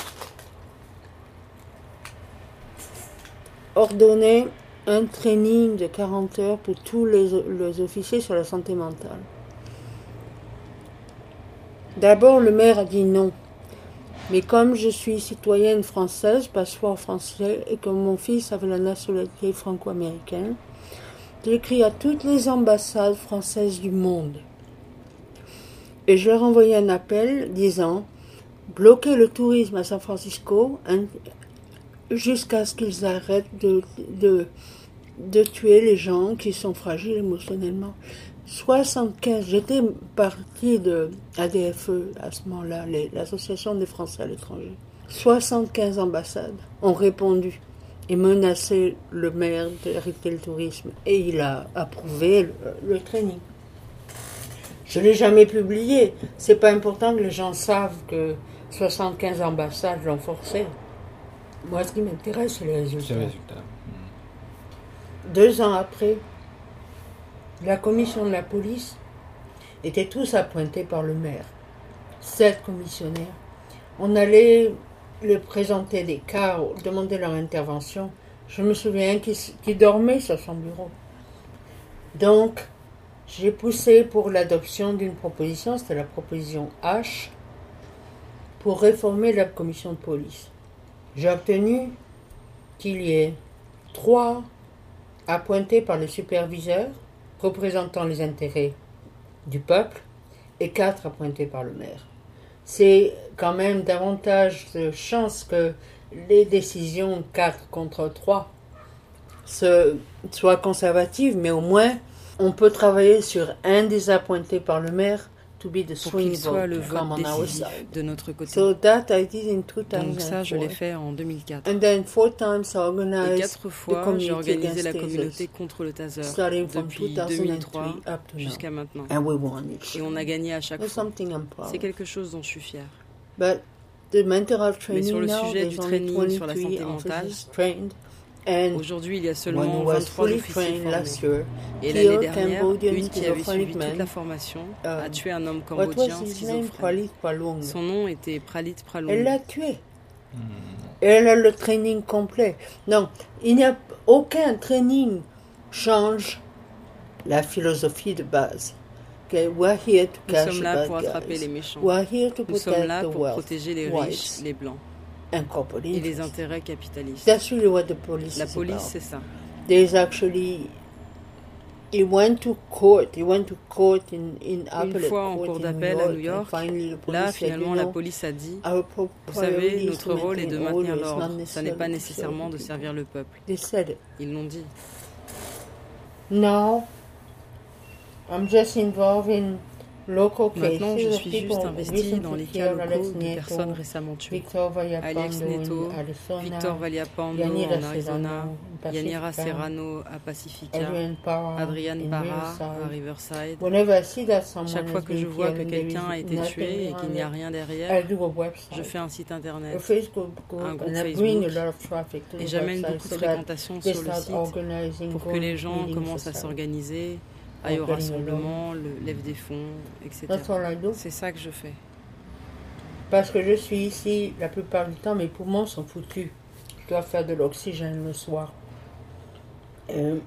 Speaker 2: ordonné un training de 40 heures pour tous les, officiers sur la santé mentale. D'abord, le maire a dit non. Mais comme je suis citoyenne française, passeport français, et que mon fils avait la nationalité franco-américaine, j'ai écrit à toutes les ambassades françaises du monde. Et je leur ai envoyé un appel disant bloquer le tourisme à San Francisco, jusqu'à ce qu'ils arrêtent de, de, de, tuer les gens qui sont fragiles émotionnellement. 75, j'étais partie de ADFE à ce moment-là, l'Association des Français à l'étranger. 75 ambassades ont répondu et menacé le maire d'arrêter le tourisme. Et il a approuvé le, training. Je ne l'ai jamais publié. C'est pas important que les gens savent que 75 ambassades l'ont forcé. Moi, ce qui m'intéresse, c'est les résultats. Deux ans après, la commission de la police était tous appointés par le maire. Sept commissionnaires. On allait leur présenter des cas, demander leur intervention. Je me souviens qu'ils dormaient sur son bureau. Donc, j'ai poussé pour l'adoption d'une proposition, c'était la proposition H, pour réformer la commission de police. J'ai obtenu qu'il y ait trois appointés par le superviseur représentant les intérêts du peuple et quatre appointés par le maire. C'est quand même davantage de chances que les décisions 4 contre 3 soient conservatives, mais au moins on peut travailler sur un des appointés par le maire to be the swing
Speaker 1: soit le vote décisif de notre côté.
Speaker 2: So that I did in 2004.
Speaker 1: Donc ça, je l'ai fait en 2004.
Speaker 2: And then four times I organized
Speaker 1: Et quatre fois, j'ai organisé la communauté contre le taser depuis 2003 jusqu'à maintenant.
Speaker 2: And we won
Speaker 1: Et on a gagné à chaque fois. C'est quelque chose dont je suis fier.
Speaker 2: But the mental health
Speaker 1: training Mais sur le sujet du training sur la santé mentale, Aujourd'hui, il y a seulement 23 officiers formés. Et l'année dernière, une qui avait suivi toute la formation a um, tué un homme cambodgien schizophrène. Son nom était Pralit Pralong.
Speaker 2: Elle l'a tué. Hmm. Elle a le training complet. Non, il n'y a aucun training change la philosophie de base. Okay,
Speaker 1: we're here to Nous sommes là pour attraper les méchants. Nous sommes là pour protéger les riches, les blancs et les intérêts capitalistes.
Speaker 2: That's really what the police
Speaker 1: La police, c'est ça.
Speaker 2: There's actually He went to court. He went to court in, in
Speaker 1: Une fois en cour d'appel à New York, là finalement la police a dit Vous savez, notre rôle est de maintenir l'ordre. Ça n'est pas nécessairement de servir le peuple. Ils l'ont dit.
Speaker 2: Now, I'm just involved in
Speaker 1: Maintenant, je suis juste investi dans les cas locaux de personnes récemment tuées. Alex Neto, Victor Valiapando en Arizona, Yanira Serrano à Pacifica, Adrian Parra à Riverside. Chaque fois que je vois que quelqu'un a été tué et qu'il n'y a rien derrière, je fais un site internet, un groupe Facebook, et j'amène beaucoup de fréquentation sur le site pour que les gens commencent à s'organiser aille au rassemblement, le, lève des fonds, etc. C'est ça que je fais.
Speaker 2: Parce que je suis ici, la plupart du temps, mes poumons sont foutus. Je dois faire de l'oxygène le soir. Euh,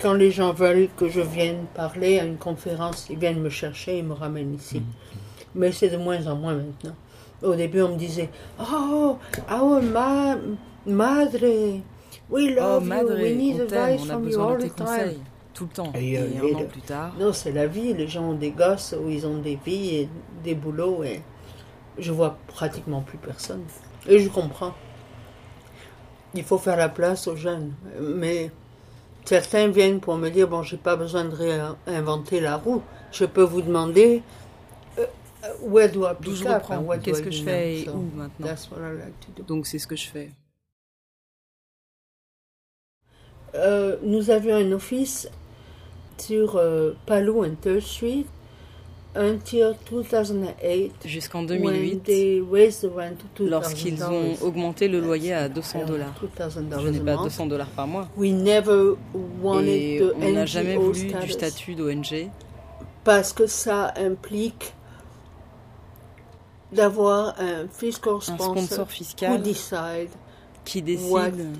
Speaker 2: quand les gens veulent que je vienne parler à une conférence, ils viennent me chercher et me ramènent ici. Mm. Mais c'est de moins en moins maintenant. Au début, on me disait Oh, oh, ma, madre, we oh, love you, we need advice from you all the time
Speaker 1: tout le temps. Et, euh, un an plus tard.
Speaker 2: Non, c'est la vie. Les gens ont des gosses où ils ont des vies et des boulots et je vois pratiquement plus personne. Et je comprends. Il faut faire la place aux jeunes. Mais certains viennent pour me dire bon, j'ai pas besoin de réinventer la roue. Je peux vous demander euh, où elle doit
Speaker 1: je reprends Qu'est-ce que je fais et où maintenant? Donc c'est ce que je fais.
Speaker 2: Euh, nous avions un office sur euh, Palo and Third Street until 2008.
Speaker 1: Jusqu'en 2008, lorsqu'ils ont augmenté le loyer à 200 dollars. Je n'ai pas 200 dollars par mois.
Speaker 2: We never
Speaker 1: Et on n'a jamais voulu du statut d'ONG.
Speaker 2: Parce que ça implique d'avoir un fiscal sponsor, fiscal
Speaker 1: qui décide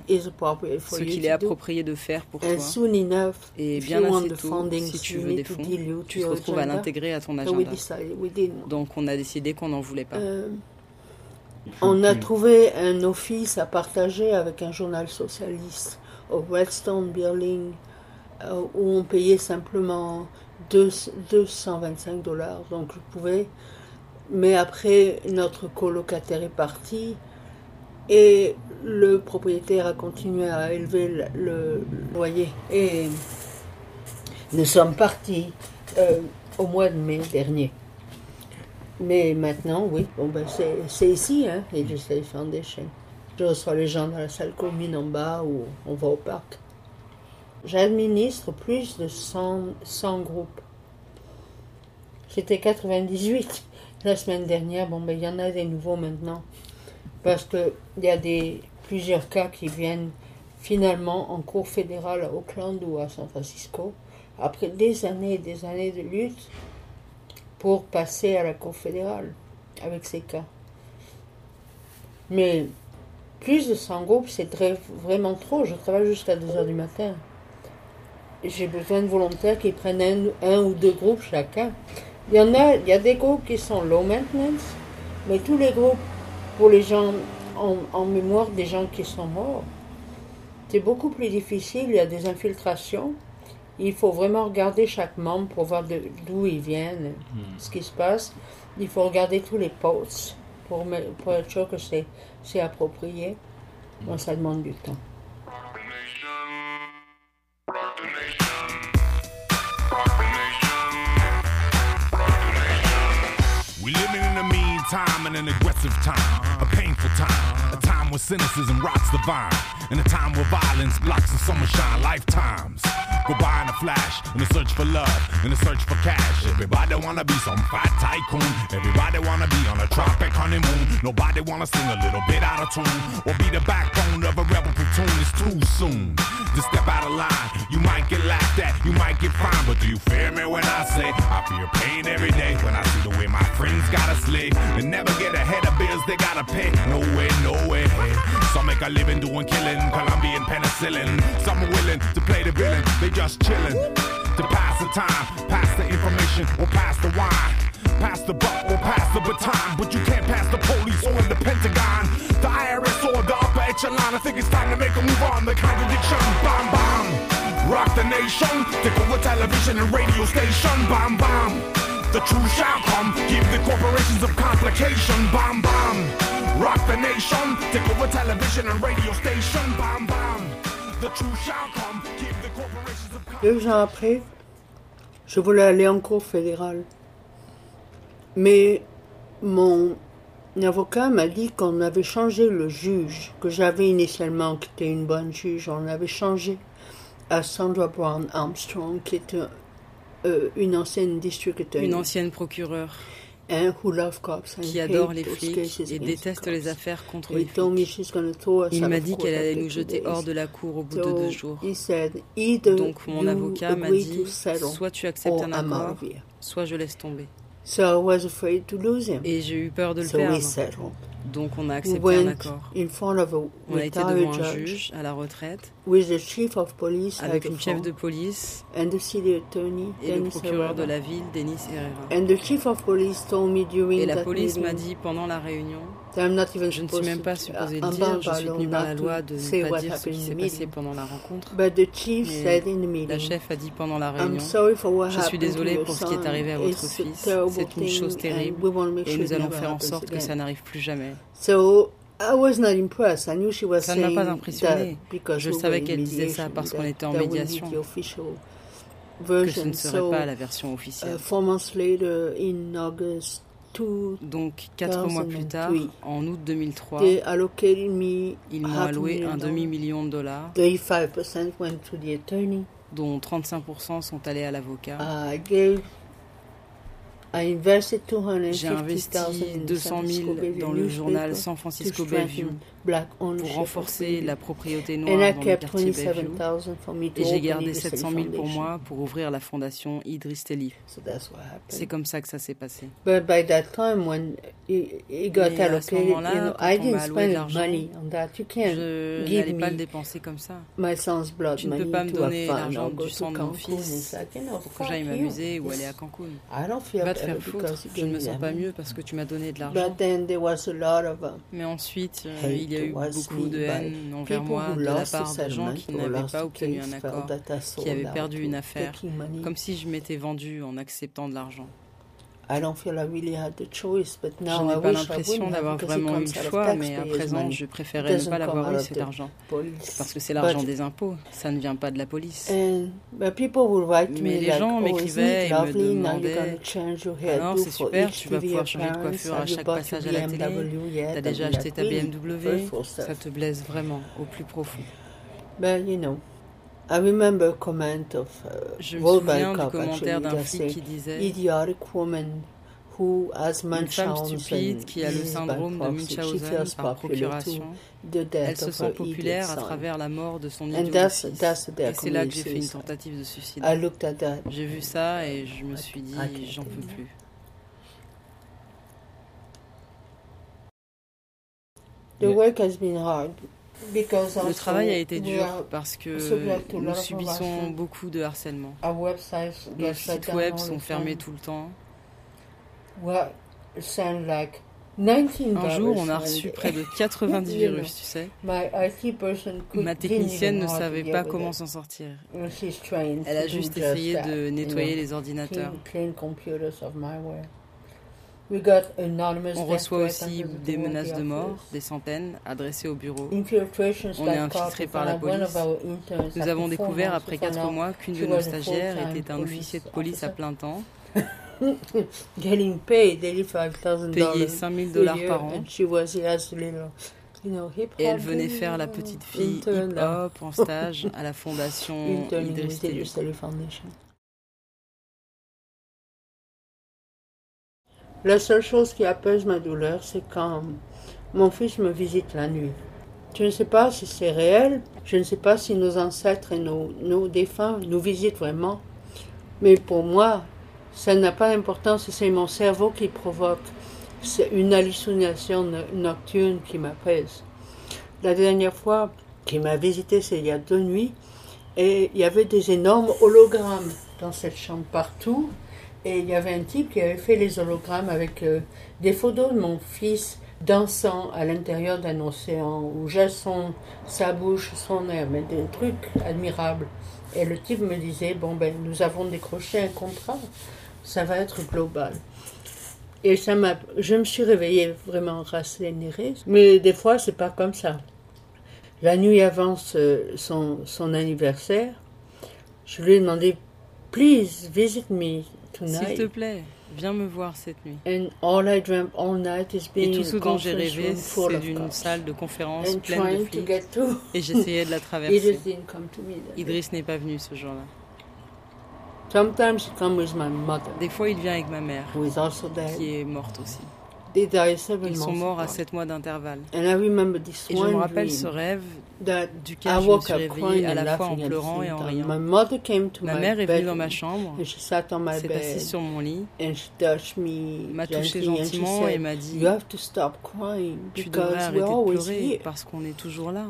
Speaker 1: ce qu'il est approprié de faire pour toi. Et bien assez tôt, si tu veux des fonds, tu te retrouves à l'intégrer à ton agenda. Donc on a décidé qu'on n'en voulait pas. Euh,
Speaker 2: on a trouvé un office à partager avec un journal socialiste au Redstone Building euh, où on payait simplement 225 dollars. Donc je pouvais. Mais après, notre colocataire est parti. Et le propriétaire a continué à élever le, loyer. Et nous sommes partis euh, au mois de mai dernier. Mais maintenant, oui, bon ben c'est ici, hein, Legislative Foundation. Je reçois les gens dans la salle commune en bas ou on va au parc. J'administre plus de 100, 100 groupes. C'était 98 la semaine dernière. Bon, ben, il y en a des nouveaux maintenant. Parce qu'il y a des, plusieurs cas qui viennent finalement en cour fédérale à Auckland ou à San Francisco, après des années et des années de lutte, pour passer à la cour fédérale avec ces cas. Mais plus de 100 groupes, c'est vraiment trop. Je travaille jusqu'à 2 heures du matin. J'ai besoin de volontaires qui prennent un, ou deux groupes chacun. Il y en a, il y a des groupes qui sont low maintenance, mais tous les groupes pour les gens en, mémoire des gens qui sont morts, c'est beaucoup plus difficile. Il y a des infiltrations. Il faut vraiment regarder chaque membre pour voir d'où ils viennent, hmm. ce qui se passe. Il faut regarder tous les posts pour, pour être sûr que c'est approprié. Bon, ça demande du temps.
Speaker 4: Time and an aggressive time, a painful time, a time where cynicism rocks the vine, and a time where violence blocks the summer shine lifetimes. Go by in a flash, in a search for love, in a search for cash. Everybody wanna be some fat tycoon. Everybody wanna be on a tropic honeymoon. Nobody wanna sing a little bit out of tune or be the backbone of a rebel platoon. It's too soon to step out of line. You might get laughed at, you might get fined, but do you fear me when I say I feel pain every day when I see the way my friends gotta slay and never get ahead of bills they gotta pay? No way, no way. Some make a living doing killing, Colombian penicillin. Some are willing to play the villain. They just chilling. to pass the time, pass the information or pass the wine. Pass the buck or pass the baton, but you can't pass the police or the Pentagon, the IRS or the upper echelon. I think it's time to make a move on the contradiction. Bomb, bomb, rock the nation. Take over television and radio station. Bomb, bomb. The truth shall come. Give the corporations of complication. Bomb, bomb. Rock the nation. Take over television and radio station. Bomb, bomb. The truth shall come.
Speaker 2: Deux ans après, je voulais aller en cour fédérale. Mais mon avocat m'a dit qu'on avait changé le juge, que j'avais initialement, qui était une bonne juge, on l'avait changé à Sandra Brown Armstrong, qui est euh, une ancienne district
Speaker 1: Une ancienne procureure qui adore les flics et déteste les affaires contre les flics. Il m'a dit qu'elle allait nous jeter hors de la cour au bout de deux jours. Donc mon avocat m'a dit, soit tu acceptes un accord, soit je laisse tomber. Et j'ai eu peur de le perdre. Donc on a accepté un accord. On a été devant un juge à la retraite avec une chef de police et le procureur de la ville, Denis Herrera. et la police m'a dit pendant la réunion je ne suis même pas supposé le dire, je suis tenu par la loi de ne pas dire ce qui s'est passé pendant la rencontre. Mais la chef a dit pendant la réunion Je suis désolée pour ce qui est arrivé à votre fils, c'est une chose terrible et nous allons faire en sorte que ça n'arrive plus jamais. Ça ne m'a pas impressionné. Je savais qu'elle disait ça parce qu'on était en médiation. Que ce ne serait pas la version officielle. Donc, quatre mois plus tard, en août 2003, ils m'ont alloué un demi-million de dollars, dont 35% sont allés à l'avocat. J'ai investi 200 000 dans le journal San Francisco Bellevue pour renforcer la propriété noire dans le quartier Bellevue. Et j'ai gardé 700 000 pour moi pour ouvrir la fondation Idris Teli. C'est comme ça que ça s'est passé. Mais à ce moment-là, quand on m'a alloué de l'argent, je n'allais pas le dépenser comme ça. Tu ne peux pas me donner l'argent du sang de mon fils pour que j'aille m'amuser ou aller à Cancun. Va te faire foutre. Je ne me sens pas mieux parce que tu m'as donné de l'argent. Mais ensuite, euh, il y a eu beaucoup de haine envers moi de la part de gens qui n'avaient pas obtenu un accord, qui avaient perdu une affaire, comme si je m'étais vendu en acceptant de l'argent. Je n'ai pas l'impression d'avoir vraiment eu le choix, mais à présent, je préférerais ne pas l'avoir eu cet argent. Parce que c'est l'argent des impôts, ça ne vient pas de la police. Mais les gens m'écrivaient et me demandaient Alors, c'est super, tu vas pouvoir changer de coiffure à chaque passage à la télé. Tu as déjà acheté ta BMW Ça te blesse vraiment, au plus profond.
Speaker 2: I remember a comment of uh,
Speaker 1: Je me souviens du commentaire d'un flic qui disait
Speaker 2: Idiotic woman who has
Speaker 1: Une femme stupide qui a le syndrome de Munchausen par procuration. Elle se sent populaire à travers la mort de son idiot Et c'est là que j'ai fait une tentative de suicide. J'ai vu ça et je me suis dit, j'en peux plus.
Speaker 2: The
Speaker 1: Le travail a été dur parce que nous subissons beaucoup de harcèlement. Nos sites web sont fermés tout le temps. Un jour, on a reçu près de 90 virus, tu sais. Ma technicienne ne savait pas comment s'en sortir. Elle a juste essayé de nettoyer les ordinateurs. On reçoit aussi des menaces de mort, des centaines, adressées au bureau. On est infiltré par la police. Nous avons découvert après quatre mois qu'une de nos stagiaires était un officier de police à plein temps. Payé 5 000 dollars par an. Et elle venait faire la petite fille hip-hop en stage à la fondation Idriss
Speaker 2: La seule chose qui apaise ma douleur, c'est quand mon fils me visite la nuit. Je ne sais pas si c'est réel, je ne sais pas si nos ancêtres et nos, défunts nous visitent vraiment, mais pour moi, ça n'a pas d'importance, c'est mon cerveau qui provoque une hallucination nocturne qui m'apaise. La dernière fois qu'il m'a visité, c'est il y a deux nuits, et il y avait des énormes hologrammes dans cette chambre partout. Et il y avait un type qui avait fait les hologrammes avec euh, des photos de mon fils dansant à l'intérieur d'un océan, où j'ai son, sa bouche, son air, mais des trucs admirables. Et le type me disait, bon ben, nous avons décroché un contrat, ça va être global. Et ça m'a, je me suis réveillée vraiment rassénérée, mais des fois c'est pas comme ça. La nuit avant son, son anniversaire, je lui ai demandé, please visit me
Speaker 1: s'il te plaît, viens me voir cette nuit.
Speaker 2: And all I dreamt all night is being
Speaker 1: Et tout ce dont j'ai rêvé, c'est d'une salle de conférence pleine de flics. Et j'essayais de la traverser. Idriss n'est pas venu ce jour-là. Des fois, il vient avec ma mère, qui est morte aussi. Ils sont morts à sept mois d'intervalle. Et je me rappelle ce rêve duquel je me suis réveillée à la fois en pleurant et en riant. Ma mère est venue dans ma chambre, s'est assise sur mon lit, m'a touché gentiment et m'a dit Tu devrais arrêter de pleurer parce qu'on est toujours là.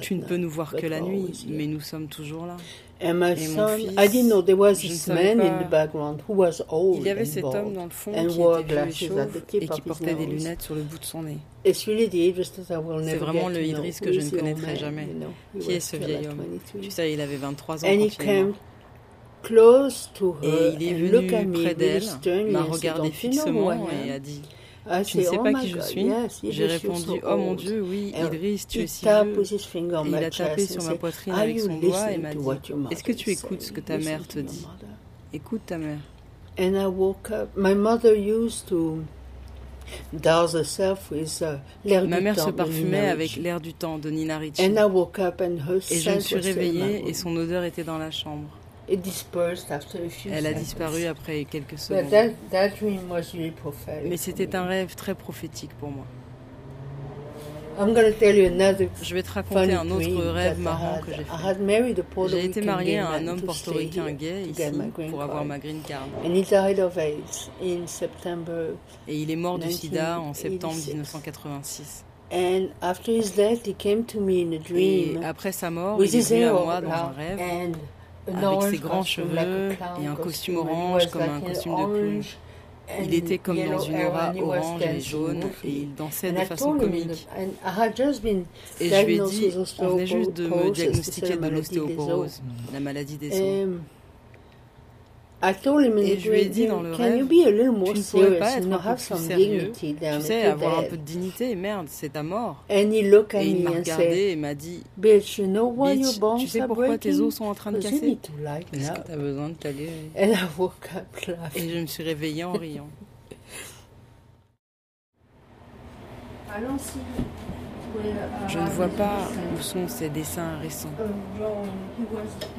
Speaker 1: Tu ne peux nous voir que la nuit, mais nous sommes toujours là.
Speaker 2: Et mon fils, I didn't know there was this man in the background who was old
Speaker 1: Il y avait cet homme dans le fond qui était chauve et qui portait des lunettes sur le bout de son nez. C'est vraiment le Idriss que je ne connaîtrai jamais. Qui est ce vieil homme Tu sais, il avait 23 ans quand il. Et il est venu près d'elle, m'a regardé fixement et a dit ah, tu ne sais pas qui je suis J'ai répondu Oh mon Dieu, oui, Idriss, tu es si vieux. Et il a tapé sur ma poitrine avec son doigt et m'a dit Est-ce que tu écoutes ce que ta mère te dit? Écoute ta mère.
Speaker 2: And I woke up. My mother used to uh,
Speaker 1: Ma mère se parfumait avec l'air du temps de Nina Ricci. And I woke up and her et je me suis réveillée et son odeur était dans la chambre. Elle a disparu après quelques secondes. Mais c'était un rêve très prophétique pour moi. Je vais te raconter un autre rêve marrant que j'ai fait. J'ai été mariée à un homme portoricain gay ici pour avoir ma green card. Et il est mort du sida en septembre 1986. Et après sa mort, il est venu à moi dans un rêve avec ses grands cheveux et un costume orange comme un costume de plume. Il était comme dans une aura orange et jaune et il dansait de façon comique. Et je lui ai dit, on venait juste de me diagnostiquer de l'ostéoporose, la maladie des os. Et je lui ai dit dans le rêve, tu ne pourrais pas être un peu plus sérieux, tu sais, avoir un peu de dignité, merde, c'est ta mort. Et il m'a regardé et m'a dit, bitch, tu sais pourquoi tes os sont en train de casser Est-ce que tu as besoin de t'aller Et je me suis réveillée en riant.
Speaker 2: Allons-y.
Speaker 1: Je ne vois pas où sont ses dessins récents.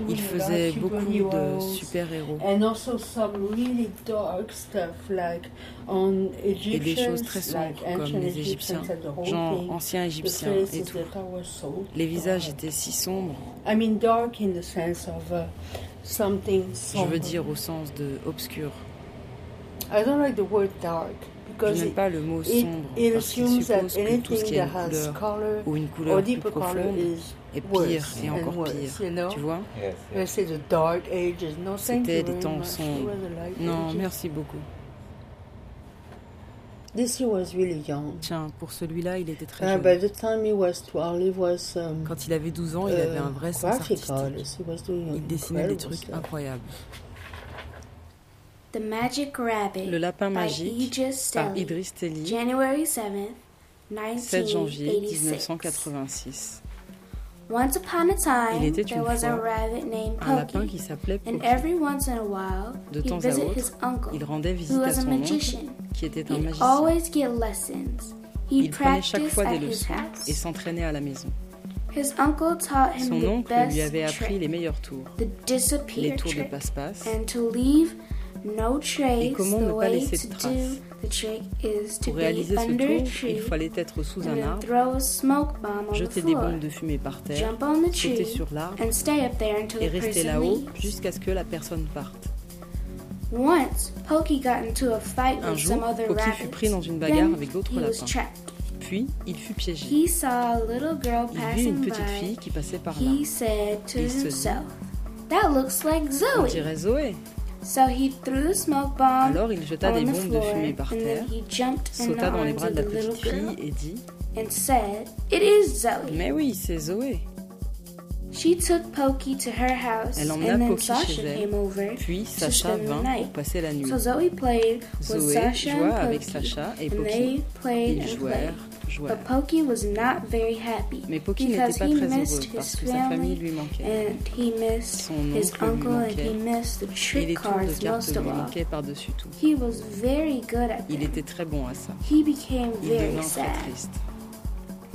Speaker 1: Il faisait beaucoup de super-héros. Et des choses très sombres comme les Égyptiens, genre anciens Égyptiens et tout. Les visages étaient si sombres. Je veux dire au sens de obscur. Je n'aime pas le mot sombre parce qu'il suppose que tout ce qui est une couleur ou une couleur plus profonde est pire et encore pire. Tu vois? C'était des temps sombres. Non, merci beaucoup. Tiens, pour celui-là, il était très uh, jeune. Um, Quand il avait 12 ans, il avait un vrai sens artistique. Il dessinait des trucs incroyables.
Speaker 5: The Magic Rabbit
Speaker 1: Le lapin magique par Idris Telly,
Speaker 5: January 7,
Speaker 1: 7 janvier 1986.
Speaker 5: Once upon a time,
Speaker 1: Il était une
Speaker 5: there was
Speaker 1: fois
Speaker 5: a rabbit named
Speaker 1: un lapin
Speaker 5: Pokey,
Speaker 1: qui s'appelait
Speaker 5: and
Speaker 1: Poki.
Speaker 5: every once in a while,
Speaker 1: De temps à
Speaker 5: visit his
Speaker 1: autre,
Speaker 5: uncle,
Speaker 1: il rendait visite à
Speaker 5: was
Speaker 1: son oncle, qui était un
Speaker 5: He'd
Speaker 1: magicien.
Speaker 5: always get lessons. He'd
Speaker 1: Il prenait chaque fois des leçons et s'entraînait à la maison.
Speaker 5: His uncle taught him
Speaker 1: Son
Speaker 5: the
Speaker 1: oncle
Speaker 5: best
Speaker 1: lui avait appris les meilleurs tours,
Speaker 5: the
Speaker 1: les tours de passe-passe,
Speaker 5: and to leave no trace.
Speaker 1: comment
Speaker 5: the
Speaker 1: ne pas laisser de traces.
Speaker 5: the trick is to
Speaker 1: Pour réaliser ce tour, il fallait être sous un arbre,
Speaker 5: throw a smoke bomb on the
Speaker 1: jeter des bombes de fumée par terre, sauter sur l'arbre
Speaker 5: and stay up there until
Speaker 1: et rester là-haut jusqu'à ce que la personne parte.
Speaker 5: Once, Pokey got into a fight
Speaker 1: Un
Speaker 5: with
Speaker 1: jour,
Speaker 5: some other
Speaker 1: Poki fut pris dans une bagarre
Speaker 5: Then
Speaker 1: avec d'autres
Speaker 5: he was
Speaker 1: lapins.
Speaker 5: trapped.
Speaker 1: Puis, il fut piégé.
Speaker 5: He saw a little girl
Speaker 1: Il vit
Speaker 5: passing
Speaker 1: une petite
Speaker 5: by.
Speaker 1: fille qui passait par là.
Speaker 5: He said to
Speaker 1: Il se dit,
Speaker 5: himself, "That looks like
Speaker 1: On
Speaker 5: Zoe."
Speaker 1: dirait Zoé.
Speaker 5: So he threw the smoke bomb
Speaker 1: Alors il jeta des bombes de fumée par
Speaker 5: and
Speaker 1: terre, sauta dans les bras de la petite fille et dit
Speaker 5: and said, "It is Zoe."
Speaker 1: Mais oui, c'est Zoé.
Speaker 5: She took Pokey to her house,
Speaker 1: Elle emmena
Speaker 5: and then Sasha
Speaker 1: chez elle.
Speaker 5: came over
Speaker 1: Puis
Speaker 5: to
Speaker 1: Sacha vint
Speaker 5: night.
Speaker 1: pour passer la nuit.
Speaker 5: So Zoe played with
Speaker 1: Zoé
Speaker 5: Sasha
Speaker 1: joua
Speaker 5: and
Speaker 1: avec
Speaker 5: Pokey,
Speaker 1: Sacha et
Speaker 5: played
Speaker 1: Ils
Speaker 5: and
Speaker 1: jouèrent,
Speaker 5: was not very happy
Speaker 1: Mais Poki n'était pas très
Speaker 5: missed
Speaker 1: heureux
Speaker 5: his
Speaker 1: parce que sa famille
Speaker 5: family
Speaker 1: lui manquait.
Speaker 5: and he missed
Speaker 1: Son
Speaker 5: his
Speaker 1: oncle lui
Speaker 5: uncle and he
Speaker 1: manquait.
Speaker 5: missed the
Speaker 1: Et
Speaker 5: trick
Speaker 1: les tours de
Speaker 5: cards
Speaker 1: cartes
Speaker 5: most
Speaker 1: lui
Speaker 5: of all.
Speaker 1: manquaient par-dessus tout.
Speaker 5: He was very good at
Speaker 1: Il était très bon à ça.
Speaker 5: He became
Speaker 1: Il
Speaker 5: very
Speaker 1: devint très
Speaker 5: sad.
Speaker 1: triste.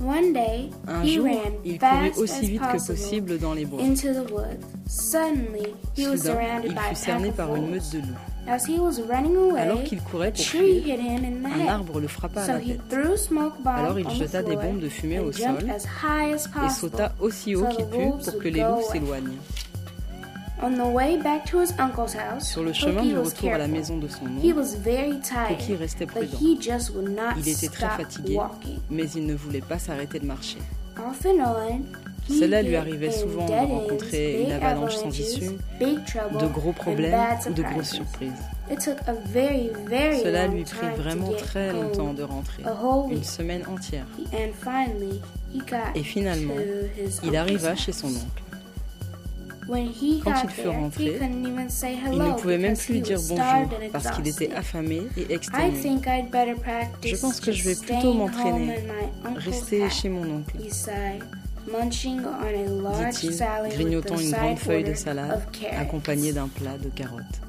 Speaker 5: One day,
Speaker 1: Un
Speaker 5: he
Speaker 1: jour,
Speaker 5: ran
Speaker 1: il courut
Speaker 5: fast
Speaker 1: aussi vite que
Speaker 5: possible
Speaker 1: dans les bois.
Speaker 5: into the woods. Suddenly, he was
Speaker 1: Soudain,
Speaker 5: surrounded
Speaker 1: il
Speaker 5: by a
Speaker 1: fut
Speaker 5: pack
Speaker 1: cerné
Speaker 5: of
Speaker 1: par une
Speaker 5: wolves.
Speaker 1: meute de loups.
Speaker 5: As he was running away,
Speaker 1: Alors qu'il courait pour fuir,
Speaker 5: hit him in the
Speaker 1: un arbre le frappa à
Speaker 5: So
Speaker 1: la
Speaker 5: he
Speaker 1: tête. Alors il
Speaker 5: on the
Speaker 1: jeta des bombes de fumée au sol
Speaker 5: as high as
Speaker 1: et sauta aussi haut
Speaker 5: so
Speaker 1: qu'il put pour que les loups s'éloignent.
Speaker 5: On the way back to his uncle's house,
Speaker 1: Sur le chemin du retour à la maison de son
Speaker 5: He
Speaker 1: oncle,
Speaker 5: was very tired,
Speaker 1: Poki restait
Speaker 5: but
Speaker 1: prudent.
Speaker 5: he just would not
Speaker 1: Il était très fatigué,
Speaker 5: walking.
Speaker 1: mais il ne voulait pas s'arrêter de marcher. Cela lui arrivait souvent de rencontrer une avalanche sans issue, de gros problèmes ou de grosses
Speaker 5: surprises.
Speaker 1: surprises.
Speaker 5: It took a very, very
Speaker 1: Cela
Speaker 5: long
Speaker 1: lui prit vraiment très longtemps de rentrer,
Speaker 5: A whole
Speaker 1: une semaine entière.
Speaker 5: And finally, he got
Speaker 1: Et finalement, il arriva chez son oncle. Quand il fut rentré, Il ne pouvait même plus dire bonjour parce qu'il était affamé et
Speaker 5: I
Speaker 1: exténué.
Speaker 5: think I'd better practice
Speaker 1: Je pense que je vais plutôt m'entraîner, Rester chez mon oncle,
Speaker 5: He sighed, munching on a large
Speaker 1: dit-il,
Speaker 5: salad with
Speaker 1: grignotant une grande feuille de salade accompagnée d'un plat de carottes.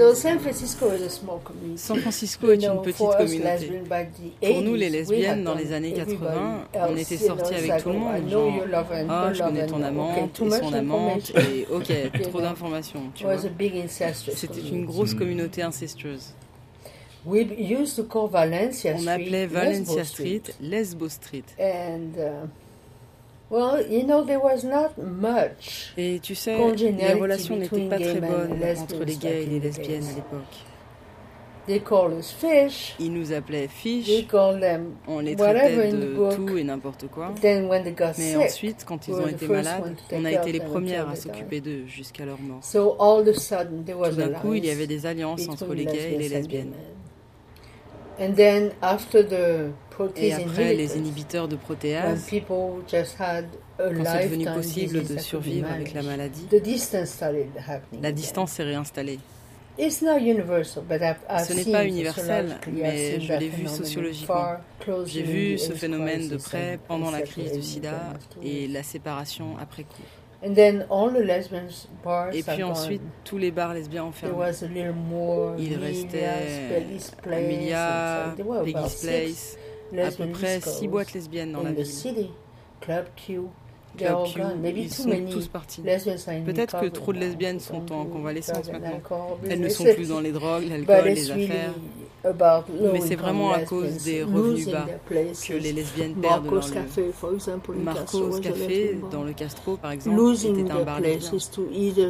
Speaker 2: So San Francisco is a small community.
Speaker 1: San Francisco est une petite communauté. Pour nous, les lesbiennes, dans les années 80, on était sortis avec tout le monde. Genre, ah, je connais ton amante et son amante, et ok, trop d'informations. C'était une grosse communauté incestueuse.
Speaker 2: On
Speaker 1: appelait Valencia Street Lesbo Street.
Speaker 2: And, uh,
Speaker 1: et tu sais, les relations n'étaient pas très bonnes entre les gays et les lesbiennes à l'époque.
Speaker 2: They call us fish.
Speaker 1: Ils nous appelaient fish.
Speaker 2: They call them
Speaker 1: on les traitait de tout et n'importe quoi.
Speaker 2: Then when they got
Speaker 1: Mais ensuite, quand ils ont été malades, on a été les premières à s'occuper d'eux jusqu'à leur mort.
Speaker 2: So all of a sudden, there was
Speaker 1: tout d'un coup, il y avait des alliances entre les gays et les lesbiennes. Et après, les inhibiteurs de protéase, quand c'est devenu possible de survivre avec la maladie, la distance s'est réinstallée. Ce n'est pas universel, mais je l'ai vu sociologiquement. J'ai vu ce phénomène de près pendant la crise du sida et la séparation après coup. Et puis ensuite, tous les bars lesbiens ont fermé. Il restait Amelia, Peggy's Place, à peu près six boîtes lesbiennes dans la ville. Club Q, ils sont tous partis. Peut-être que trop de lesbiennes sont en convalescence maintenant. Elles ne sont plus dans les drogues, l'alcool, les affaires. Mais c'est vraiment à cause des revenus bas que les lesbiennes perdent leur lieu. Marco's Café, dans le Castro par exemple, était un bar lesbien.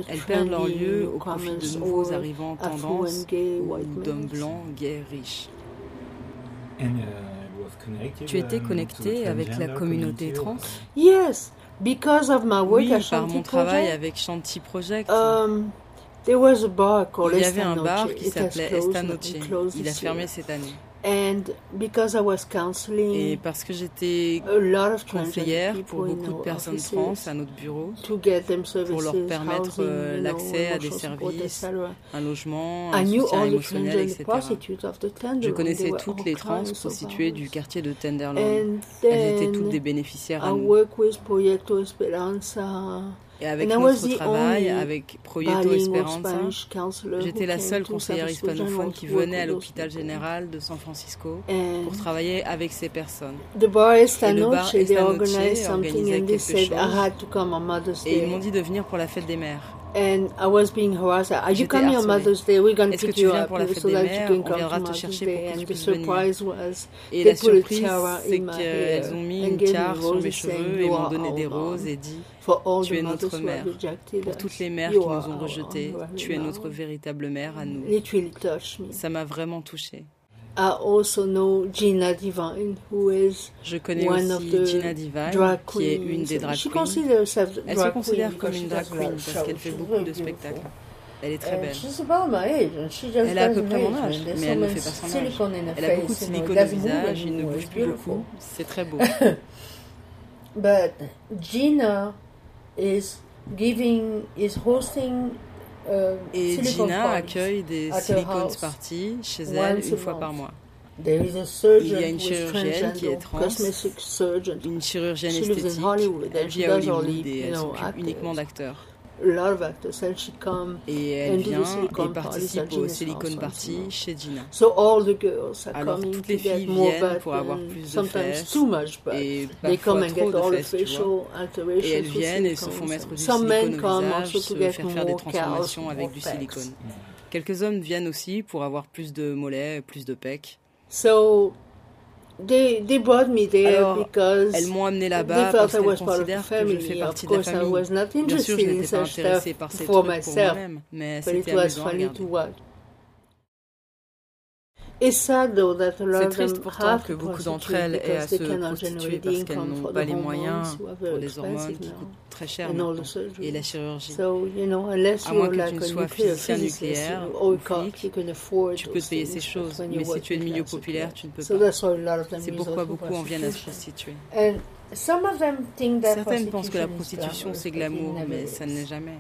Speaker 1: Elles perdent leur lieu au profit de nouveaux arrivants tendance ou d'hommes blancs, gays, riches. Uh, tu étais connecté avec la communauté trans?
Speaker 2: Yes, because of my work
Speaker 1: oui, par mon travail avec Shanti Project.
Speaker 2: Um, there was a bar
Speaker 1: called Il y avait un bar qui s'appelait Estanoche. Il a fermé cette année.
Speaker 2: And because I was counseling
Speaker 1: et parce que j'étais conseillère pour beaucoup de personnes trans à notre bureau, pour leur permettre euh, l'accès à des services, un logement, un soutien émotionnel, etc. Je connaissais toutes les trans prostituées du quartier de Tenderloin. Elles étaient toutes des bénéficiaires à nous. Et avec notre travail, avec Proyecto Esperanza, j'étais la seule conseillère hispanophone qui venait à l'hôpital général de San Francisco pour travailler avec ces personnes.
Speaker 2: The bar Estanoche, and I had to come on Mother's Day.
Speaker 1: Et ils m'ont dit de venir pour la fête des mères.
Speaker 2: And I was being harassed. Are you coming on Mother's Day? We're going to pick you up
Speaker 1: so that you can come to Mother's Day. And the surprise was et they put a tiara in my hair ont mis une tiare sur mes cheveux et m'ont donné des roses et dit Tu es notre mère. Pour toutes les mères qui nous ont rejetés, tu es notre véritable mère à nous. Ça m'a vraiment touchée.
Speaker 2: I also know Gina Divine, who is
Speaker 1: Je connais
Speaker 2: one
Speaker 1: aussi of Gina Divine, qui est une des drag queens. Elle se considère comme une drag queen parce qu'elle fait beaucoup de spectacles. Elle est très belle. Elle a à peu près mon âge, mais elle ne fait pas son âge. Elle a beaucoup de silicone au visage, il ne bouge plus beaucoup. C'est très beau.
Speaker 2: But Gina is giving, is hosting
Speaker 1: et Gina accueille des Silicon Parties chez elle une fois par mois. Il y a une chirurgienne qui est trans, une chirurgienne esthétique. Elle vit à Hollywood et elle s'occupe uniquement d'acteurs. Et elle vient et participe au Silicon Party chez Gina. Alors toutes les filles viennent pour avoir plus de fesses et parfois trop de fesses, tu vois. Et elles viennent et se font mettre du silicone au visage, se faire faire des transformations avec du silicone. Quelques hommes viennent aussi pour avoir plus de mollets, plus de pecs.
Speaker 2: They, they brought me there
Speaker 1: Alors,
Speaker 2: because
Speaker 1: elles m'ont amené là-bas parce qu'elles considèrent que je fais partie de la famille. Bien sûr, je n'étais pas intéressée par ces trucs pour moi-même, mais c'était amusant à regarder. C'est triste pourtant que beaucoup d'entre elles aient à se prostituer parce qu'elles n'ont pas les moyens pour les hormones qui coûtent très cher et la chirurgie. À moins que tu ne sois physicien nucléaire ou flic, tu peux te payer ces choses, mais si tu es de milieu populaire, tu ne peux pas. C'est pourquoi beaucoup en viennent à se prostituer. Certaines pensent que la prostitution c'est glamour, mais ça ne l'est jamais.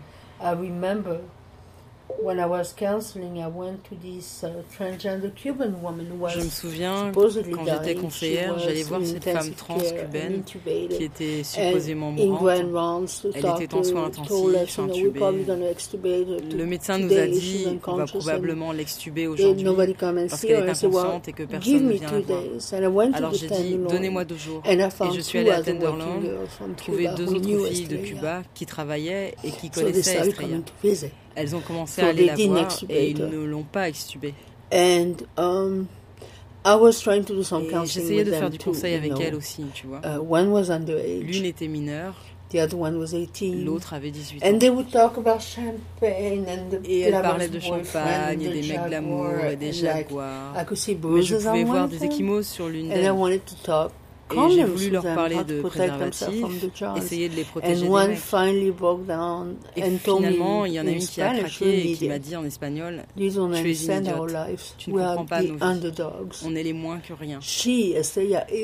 Speaker 2: When I was counseling, I went to this uh, transgender Cuban woman who was
Speaker 1: Je me souviens, quand j'étais conseillère, j'allais voir cette femme trans cubaine qui était supposément mourante. Elle était en soins intensifs, intubée. Le médecin nous a dit qu'on va probablement l'extuber aujourd'hui parce qu'elle est inconsciente et que personne ne vient la voir. Alors j'ai dit, donnez-moi deux jours. Et je suis allée à Tenderland trouver deux autres filles de Cuba qui travaillaient et qui connaissaient Estrella. Elles ont commencé à aller la voir et ils ne l'ont pas extubée.
Speaker 2: And um, I was trying to do some
Speaker 1: J'essayais de faire du conseil avec elle aussi, tu vois.
Speaker 2: Uh, one was underage.
Speaker 1: L'une était mineure.
Speaker 2: The other one was 18.
Speaker 1: L'autre avait 18
Speaker 2: ans. And they would talk about champagne and the
Speaker 1: et elle parlait de champagne et des mecs glamour et des jaguars. Mais je pouvais voir des sur l'une d'elles.
Speaker 2: And I wanted to talk
Speaker 1: et j'ai voulu leur parler de préservatifs, essayer de les protéger des. Et finalement, il y en a une qui a craqué et qui m'a dit en espagnol Tu es une idiote, tu ne comprends pas nos vies. On est les moins que rien.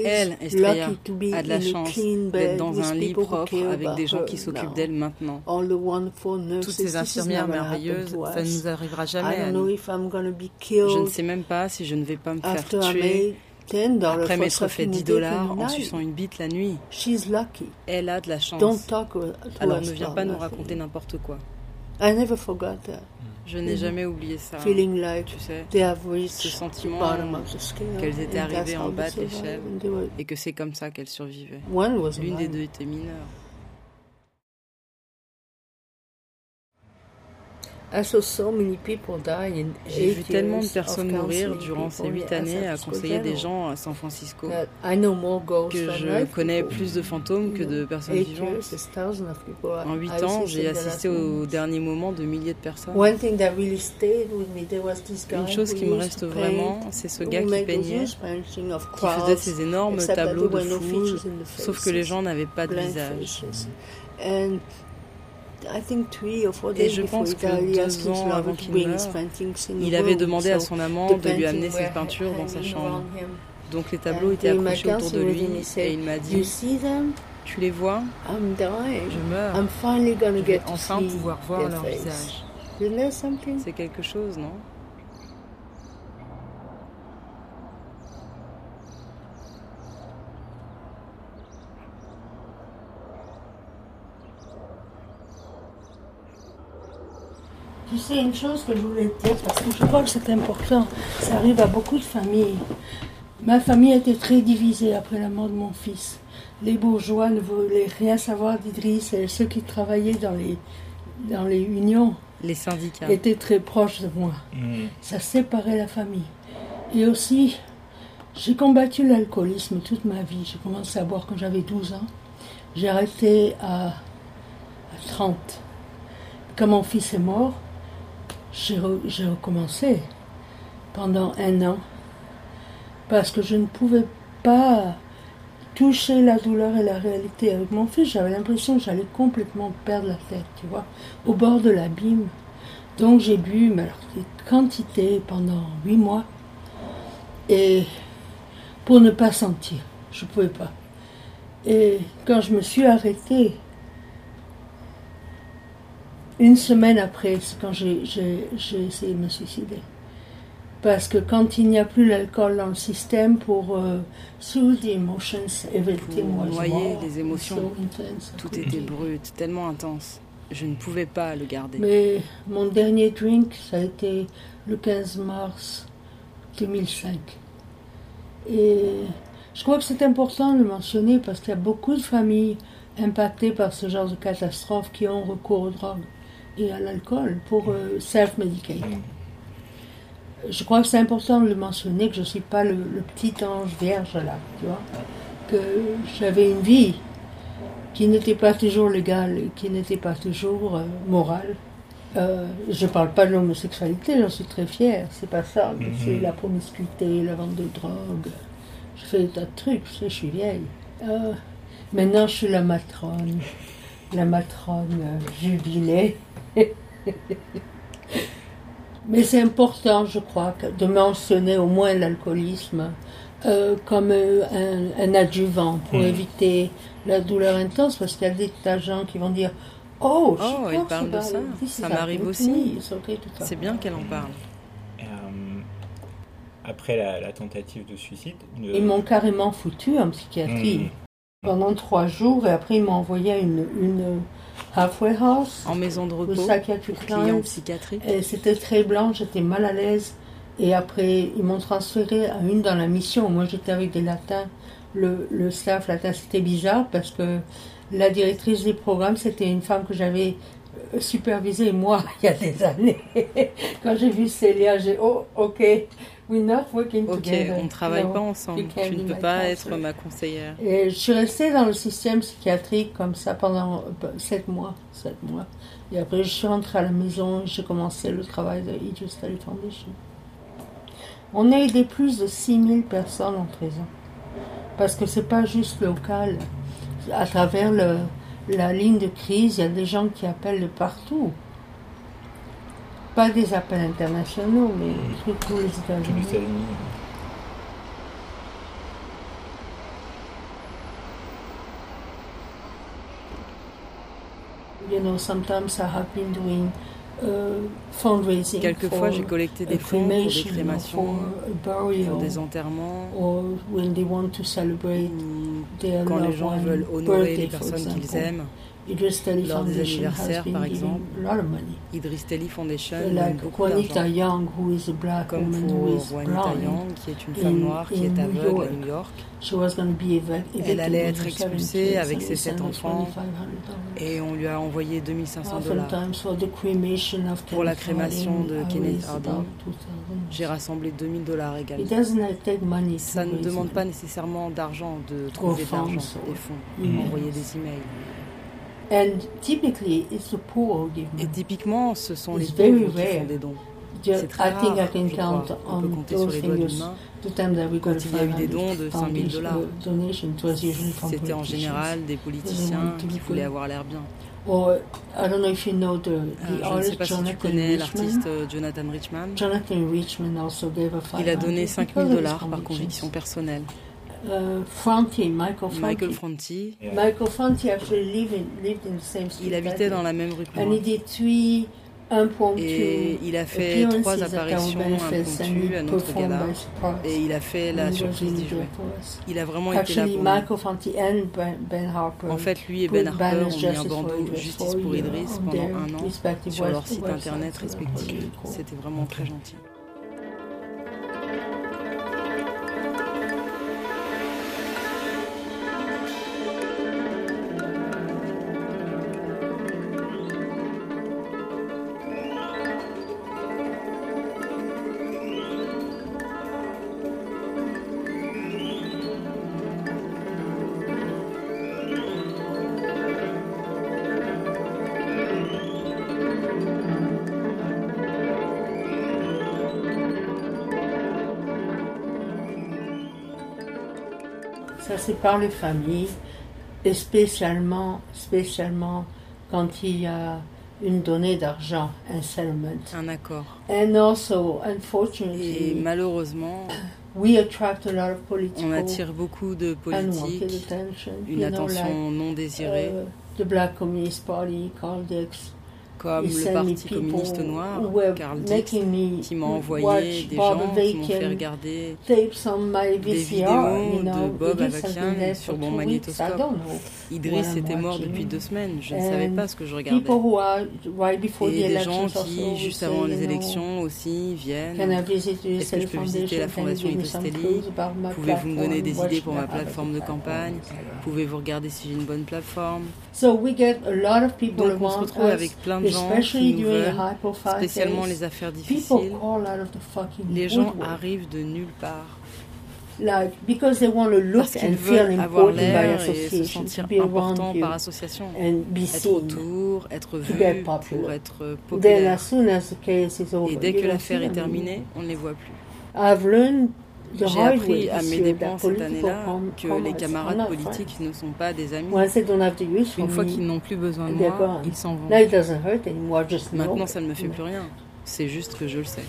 Speaker 1: Elle, Estrella, a de la chance d'être dans un lit propre avec des gens qui s'occupent d'elle maintenant. Toutes ces infirmières merveilleuses, ça ne nous arrivera jamais. Je ne sais même pas si je ne vais pas me faire tuer après m'être fait 10 dollars en suçant une bite la nuit. Elle a de la chance. Alors ne viens pas nous raconter n'importe quoi. Je n'ai jamais oublié ça. tu sais, ce sentiment qu'elles étaient arrivées en bas de l'échelle et que c'est comme ça qu'elles survivaient. L'une des deux était mineure. J'ai vu tellement de personnes mourir durant ces huit années à conseiller des gens à San Francisco que je connais plus de fantômes que de personnes vivantes. En huit ans, j'ai assisté au dernier moment de milliers de personnes. Une chose qui me reste vraiment, c'est ce gars qui peignait, qui faisait ces énormes tableaux de foule, sauf que les gens n'avaient pas de visage. Et je pense que deux ans avant qu'il meure, il avait demandé à son amant de lui amener cette peinture dans sa chambre. Donc les tableaux étaient accrochés autour de lui et il m'a dit Tu les vois? Je meurs. Je vais enfin pouvoir voir leur visage. C'est quelque chose, non?
Speaker 2: Tu sais, une chose que je voulais te dire, parce que je crois que c'est important, ça arrive à beaucoup de familles. Ma famille était très divisée après la mort de mon fils. Les bourgeois ne voulaient rien savoir d'Idriss et ceux qui travaillaient dans les, dans les unions
Speaker 1: les syndicats.
Speaker 2: étaient très proches de moi. Mm. Ça séparait la famille. Et aussi, j'ai combattu l'alcoolisme toute ma vie. J'ai commencé à boire quand j'avais 12 ans. J'ai arrêté à, à 30. Quand mon fils est mort, j'ai recommencé pendant un an parce que je ne pouvais pas toucher la douleur et la réalité avec mon fils. J'avais l'impression que j'allais complètement perdre la tête, tu vois, au bord de l'abîme. Donc j'ai bu mais alors, des quantités pendant huit mois et pour ne pas sentir, je ne pouvais pas. Et quand je me suis arrêtée, une semaine après, c'est quand j'ai essayé de me suicider. Parce que quand il n'y a plus l'alcool dans le système pour euh, soothe the emotions, everything
Speaker 1: was noyer les émotions, tout était brut, tellement intense. Je ne pouvais pas le garder.
Speaker 2: Mais mon dernier drink, ça a été le 15 mars 2005. Et je crois que c'est important de le mentionner parce qu'il y a beaucoup de familles impactées par ce genre de catastrophe qui ont recours aux drogues et à l'alcool pour euh, self-medicate. Je crois que c'est important de le mentionner que je ne suis pas le, petit ange vierge là, tu vois, que j'avais une vie qui n'était pas toujours légale, qui n'était pas toujours euh, morale. Euh, je ne parle pas de l'homosexualité, j'en suis très fière, c'est pas ça. Mhm. C'est la promiscuité, la vente de drogue. Je fais des tas de trucs, je suis vieille. maintenant, je suis la matrone, la matrone jubilée. Mais c'est important, je crois, de mentionner au moins l'alcoolisme euh, comme un, adjuvant pour mm. éviter la douleur intense, parce qu'il y a des tas de gens qui vont dire Oh,
Speaker 1: oh elle parle de ça. Ça m'arrive aussi. C'est bien qu'elle en parle.
Speaker 3: Euh, après la, tentative de suicide.
Speaker 2: Ils m'ont carrément foutu en psychiatrie hmm. pendant trois jours et après ils m'ont envoyé à une, une halfway house.
Speaker 1: En maison de repos.
Speaker 2: En psychiatrie. C'était très blanc, j'étais mal à l'aise. Et après, ils m'ont transféré à une dans la mission. Moi, j'étais avec des latins. Le, le staff latin, c'était bizarre parce que la directrice du programme, c'était une femme que j'avais euh, supervisée, moi, il y a des années. Quand j'ai vu Célia, j'ai oh, ok, we're not working
Speaker 1: Ok, on ne travaille pas ensemble. Tu ne peux pas être ma conseillère.
Speaker 2: Et je suis restée dans le système psychiatrique comme ça pendant euh, sept mois. Sept mois. Et après, je suis rentrée à la maison j'ai commencé le travail de Egypt Study Foundation. On a aidé plus de 6000 personnes en prison. Parce que c'est pas juste local à travers le, la ligne de crise, il y a des gens qui appellent de partout. Pas des appels internationaux, mais surtout les États-Unis. You know, sometimes I have been doing
Speaker 1: Quelquefois, j'ai collecté des fonds pour des crémations, pour des enterrements, quand les gens veulent honorer les personnes qu'ils aiment. Lors des anniversaires, par exemple, Idris Teli Foundation donne beaucoup d'argent. Comme pour Juanita Young, qui est une femme noire qui est aveugle à New York. Elle allait être expulsée avec ses sept enfants et on lui a envoyé 2500 dollars. Pour la crémation de Kenneth Harding, j'ai rassemblé 2000 dollars également. Ça ne demande pas nécessairement d'argent de trouver de l'argent, des fonds, envoyer des emails. Et typiquement, ce sont les pauvres qui font des dons. C'est très rare. I think I can count on, peut compter sur les doigts d'une main. Quand il y a eu des dons de 5000 dollars, c'était en général des politiciens qui voulaient avoir l'air bien.
Speaker 2: Or, I don't know if you know the, the
Speaker 1: euh, je ne sais pas si tu connais l'artiste euh, Jonathan Richman.
Speaker 2: Jonathan Richman also gave a
Speaker 1: Il a donné 5000 dollars par conviction personnelle.
Speaker 2: Uh, Franti, Michael Franti.
Speaker 1: Michael Franti.
Speaker 2: Yeah. Michael Franti actually lived in, lived in the same street.
Speaker 1: Il habitait dans la même rue que
Speaker 2: moi. And he did three
Speaker 1: et il a fait trois apparitions impromptues à notre gala et il a fait la surprise du jouet. Il a vraiment été là pour nous.
Speaker 2: Ben
Speaker 1: en fait, lui et Ben Harper ont mis un bandeau Justice pour Idris pendant un an sur leur site internet respectif. C'était vraiment très gentil.
Speaker 2: C'est par les familles, et spécialement, spécialement quand il y a une donnée d'argent, un settlement.
Speaker 1: Un accord.
Speaker 2: And also, unfortunately,
Speaker 1: et malheureusement,
Speaker 2: we attract a lot of
Speaker 1: on attire beaucoup de politiques, une attention non désirée. Uh,
Speaker 2: the Black Communist Party,
Speaker 1: comme le Parti communiste noir, Karl Dix, qui m'a envoyé des gens qui m'ont fait regarder des vidéos de Bob Avakian sur mon magnétoscope. Idriss était mort depuis deux semaines, je ne savais pas ce que je regardais. Et des gens qui, juste avant les élections aussi, viennent. Est-ce que je peux visiter la fondation Idriss Pouvez-vous me donner des idées pour ma plateforme de campagne? Pouvez-vous regarder si j'ai une bonne plateforme? Donc on se retrouve avec plein de gens qui nous veulent, spécialement les affaires difficiles. Les gens arrivent de nulle part.
Speaker 2: Like, because they want to look
Speaker 1: qu'ils veulent avoir l'air et se sentir important par association, être autour, être vu pour être populaire. Et dès que l'affaire est terminée, on ne les voit plus. J'ai appris à mes dépens cette année-là que les camarades politiques ne sont pas des amis. Une fois qu'ils n'ont plus besoin de moi, ils s'en vont. Maintenant, ça ne me fait plus rien. C'est juste que je le sais.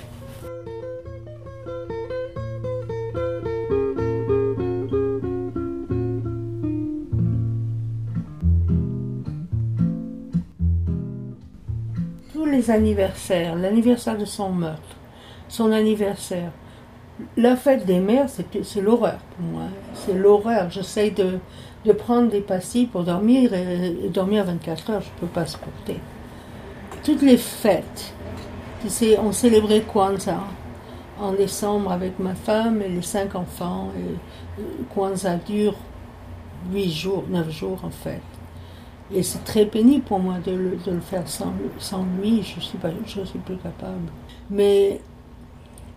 Speaker 2: Les anniversaires, l'anniversaire de son meurtre, son anniversaire, la fête des mères, c'est l'horreur pour moi. C'est l'horreur. J'essaie de, prendre des pastilles pour dormir et, dormir 24 heures, je ne peux pas supporter. Toutes les fêtes, on célébrait Kwanzaa en décembre avec ma femme et les cinq enfants. Et Kwanzaa dure 8 jours, 9 jours en fait. Et c'est très pénible pour moi de le, de le faire sans, sans, lui, je ne suis, suis plus capable. Mais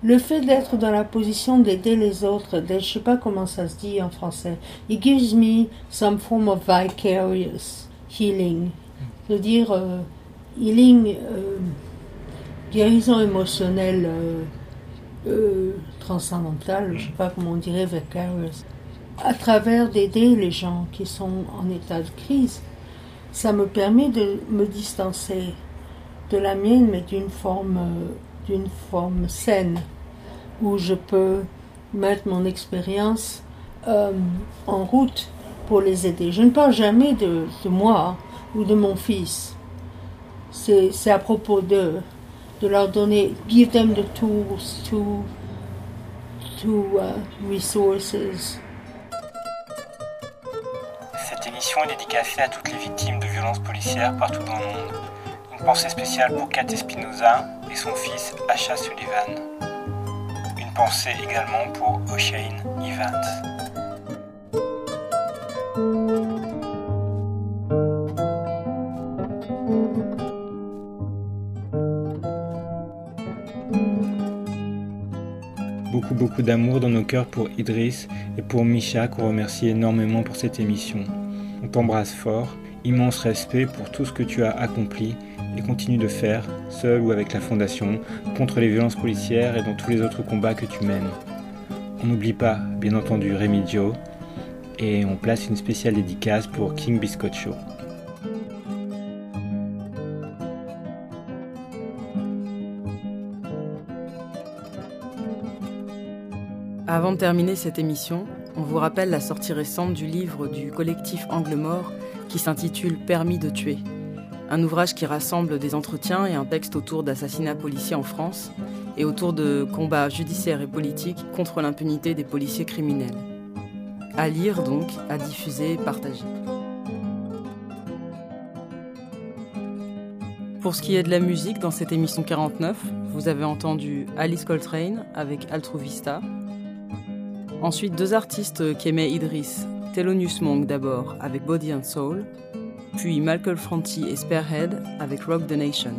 Speaker 2: le fait d'être dans la position d'aider les autres, je ne sais pas comment ça se dit en français, it gives me some form of vicarious healing. C'est-à-dire euh, healing, euh, guérison émotionnelle euh, euh transcendantale, je ne sais pas comment on dirait vicarious. À travers d'aider les gens qui sont en état de crise, ça me permet de me distancer de la mienne, mais d'une forme d'une forme saine où je peux mettre mon expérience euh, en route pour les aider. Je ne parle jamais de, moi ou de mon fils. C'est à propos de de leur donner, give them the tools to, to uh, resources.
Speaker 3: Émission est dédicacée à toutes les victimes de violences policières partout dans le monde. Une pensée spéciale pour Kat Espinoza et son fils Asha Sullivan. Une pensée également pour O'Shane Evans. Beaucoup beaucoup d'amour dans nos cœurs pour Idriss et pour Misha qu'on remercie énormément pour cette émission. On t'embrasse fort, immense respect pour tout ce que tu as accompli et continue de faire, seul ou avec la Fondation, contre les violences policières et dans tous les autres combats que tu mènes. On n'oublie pas, bien entendu, Rémi Dio, et on place une spéciale dédicace pour King Biscotcho.
Speaker 4: Avant de terminer cette émission, on vous rappelle la sortie récente du livre du collectif Angle Mort qui s'intitule Permis de tuer un ouvrage qui rassemble des entretiens et un texte autour d'assassinats policiers en France et autour de combats judiciaires et politiques contre l'impunité des policiers criminels. À lire donc, à diffuser, partager. Pour ce qui est de la musique, dans cette émission 49, vous avez entendu Alice Coltrane avec Altruista. Ensuite, deux artistes qu'aimait Idriss, Thelonious Monk d'abord avec Body and Soul, puis Malcolm Franti et Spearhead avec Rock the Nation.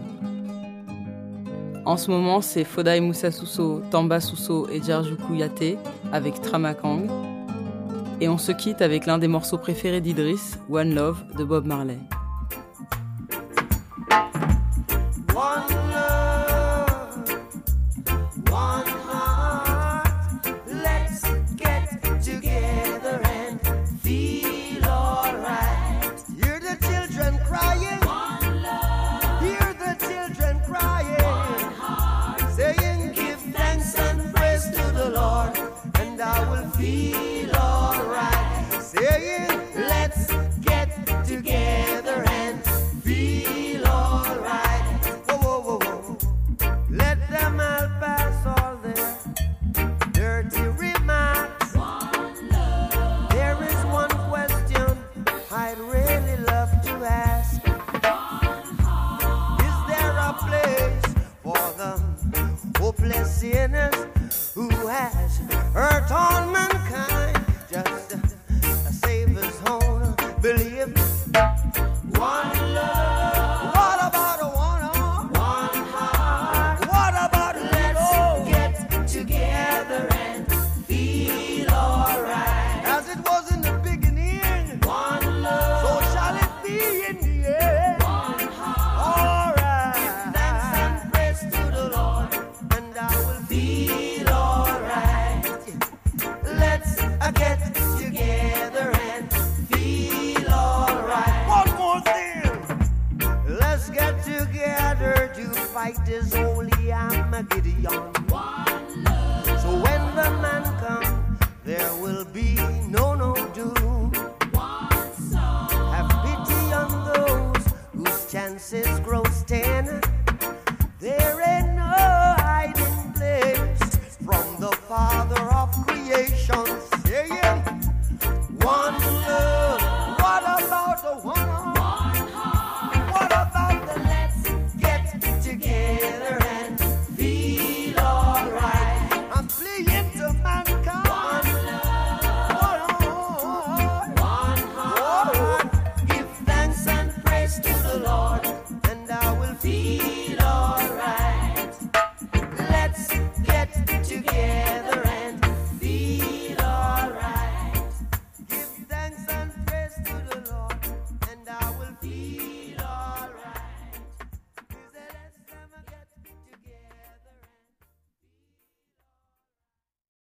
Speaker 4: En ce moment, c'est Fodai Moussa Suso, Tamba Suso et Jarjuku Yate avec Tramakang. Et on se quitte avec l'un des morceaux préférés d'Idris, One Love de Bob Marley.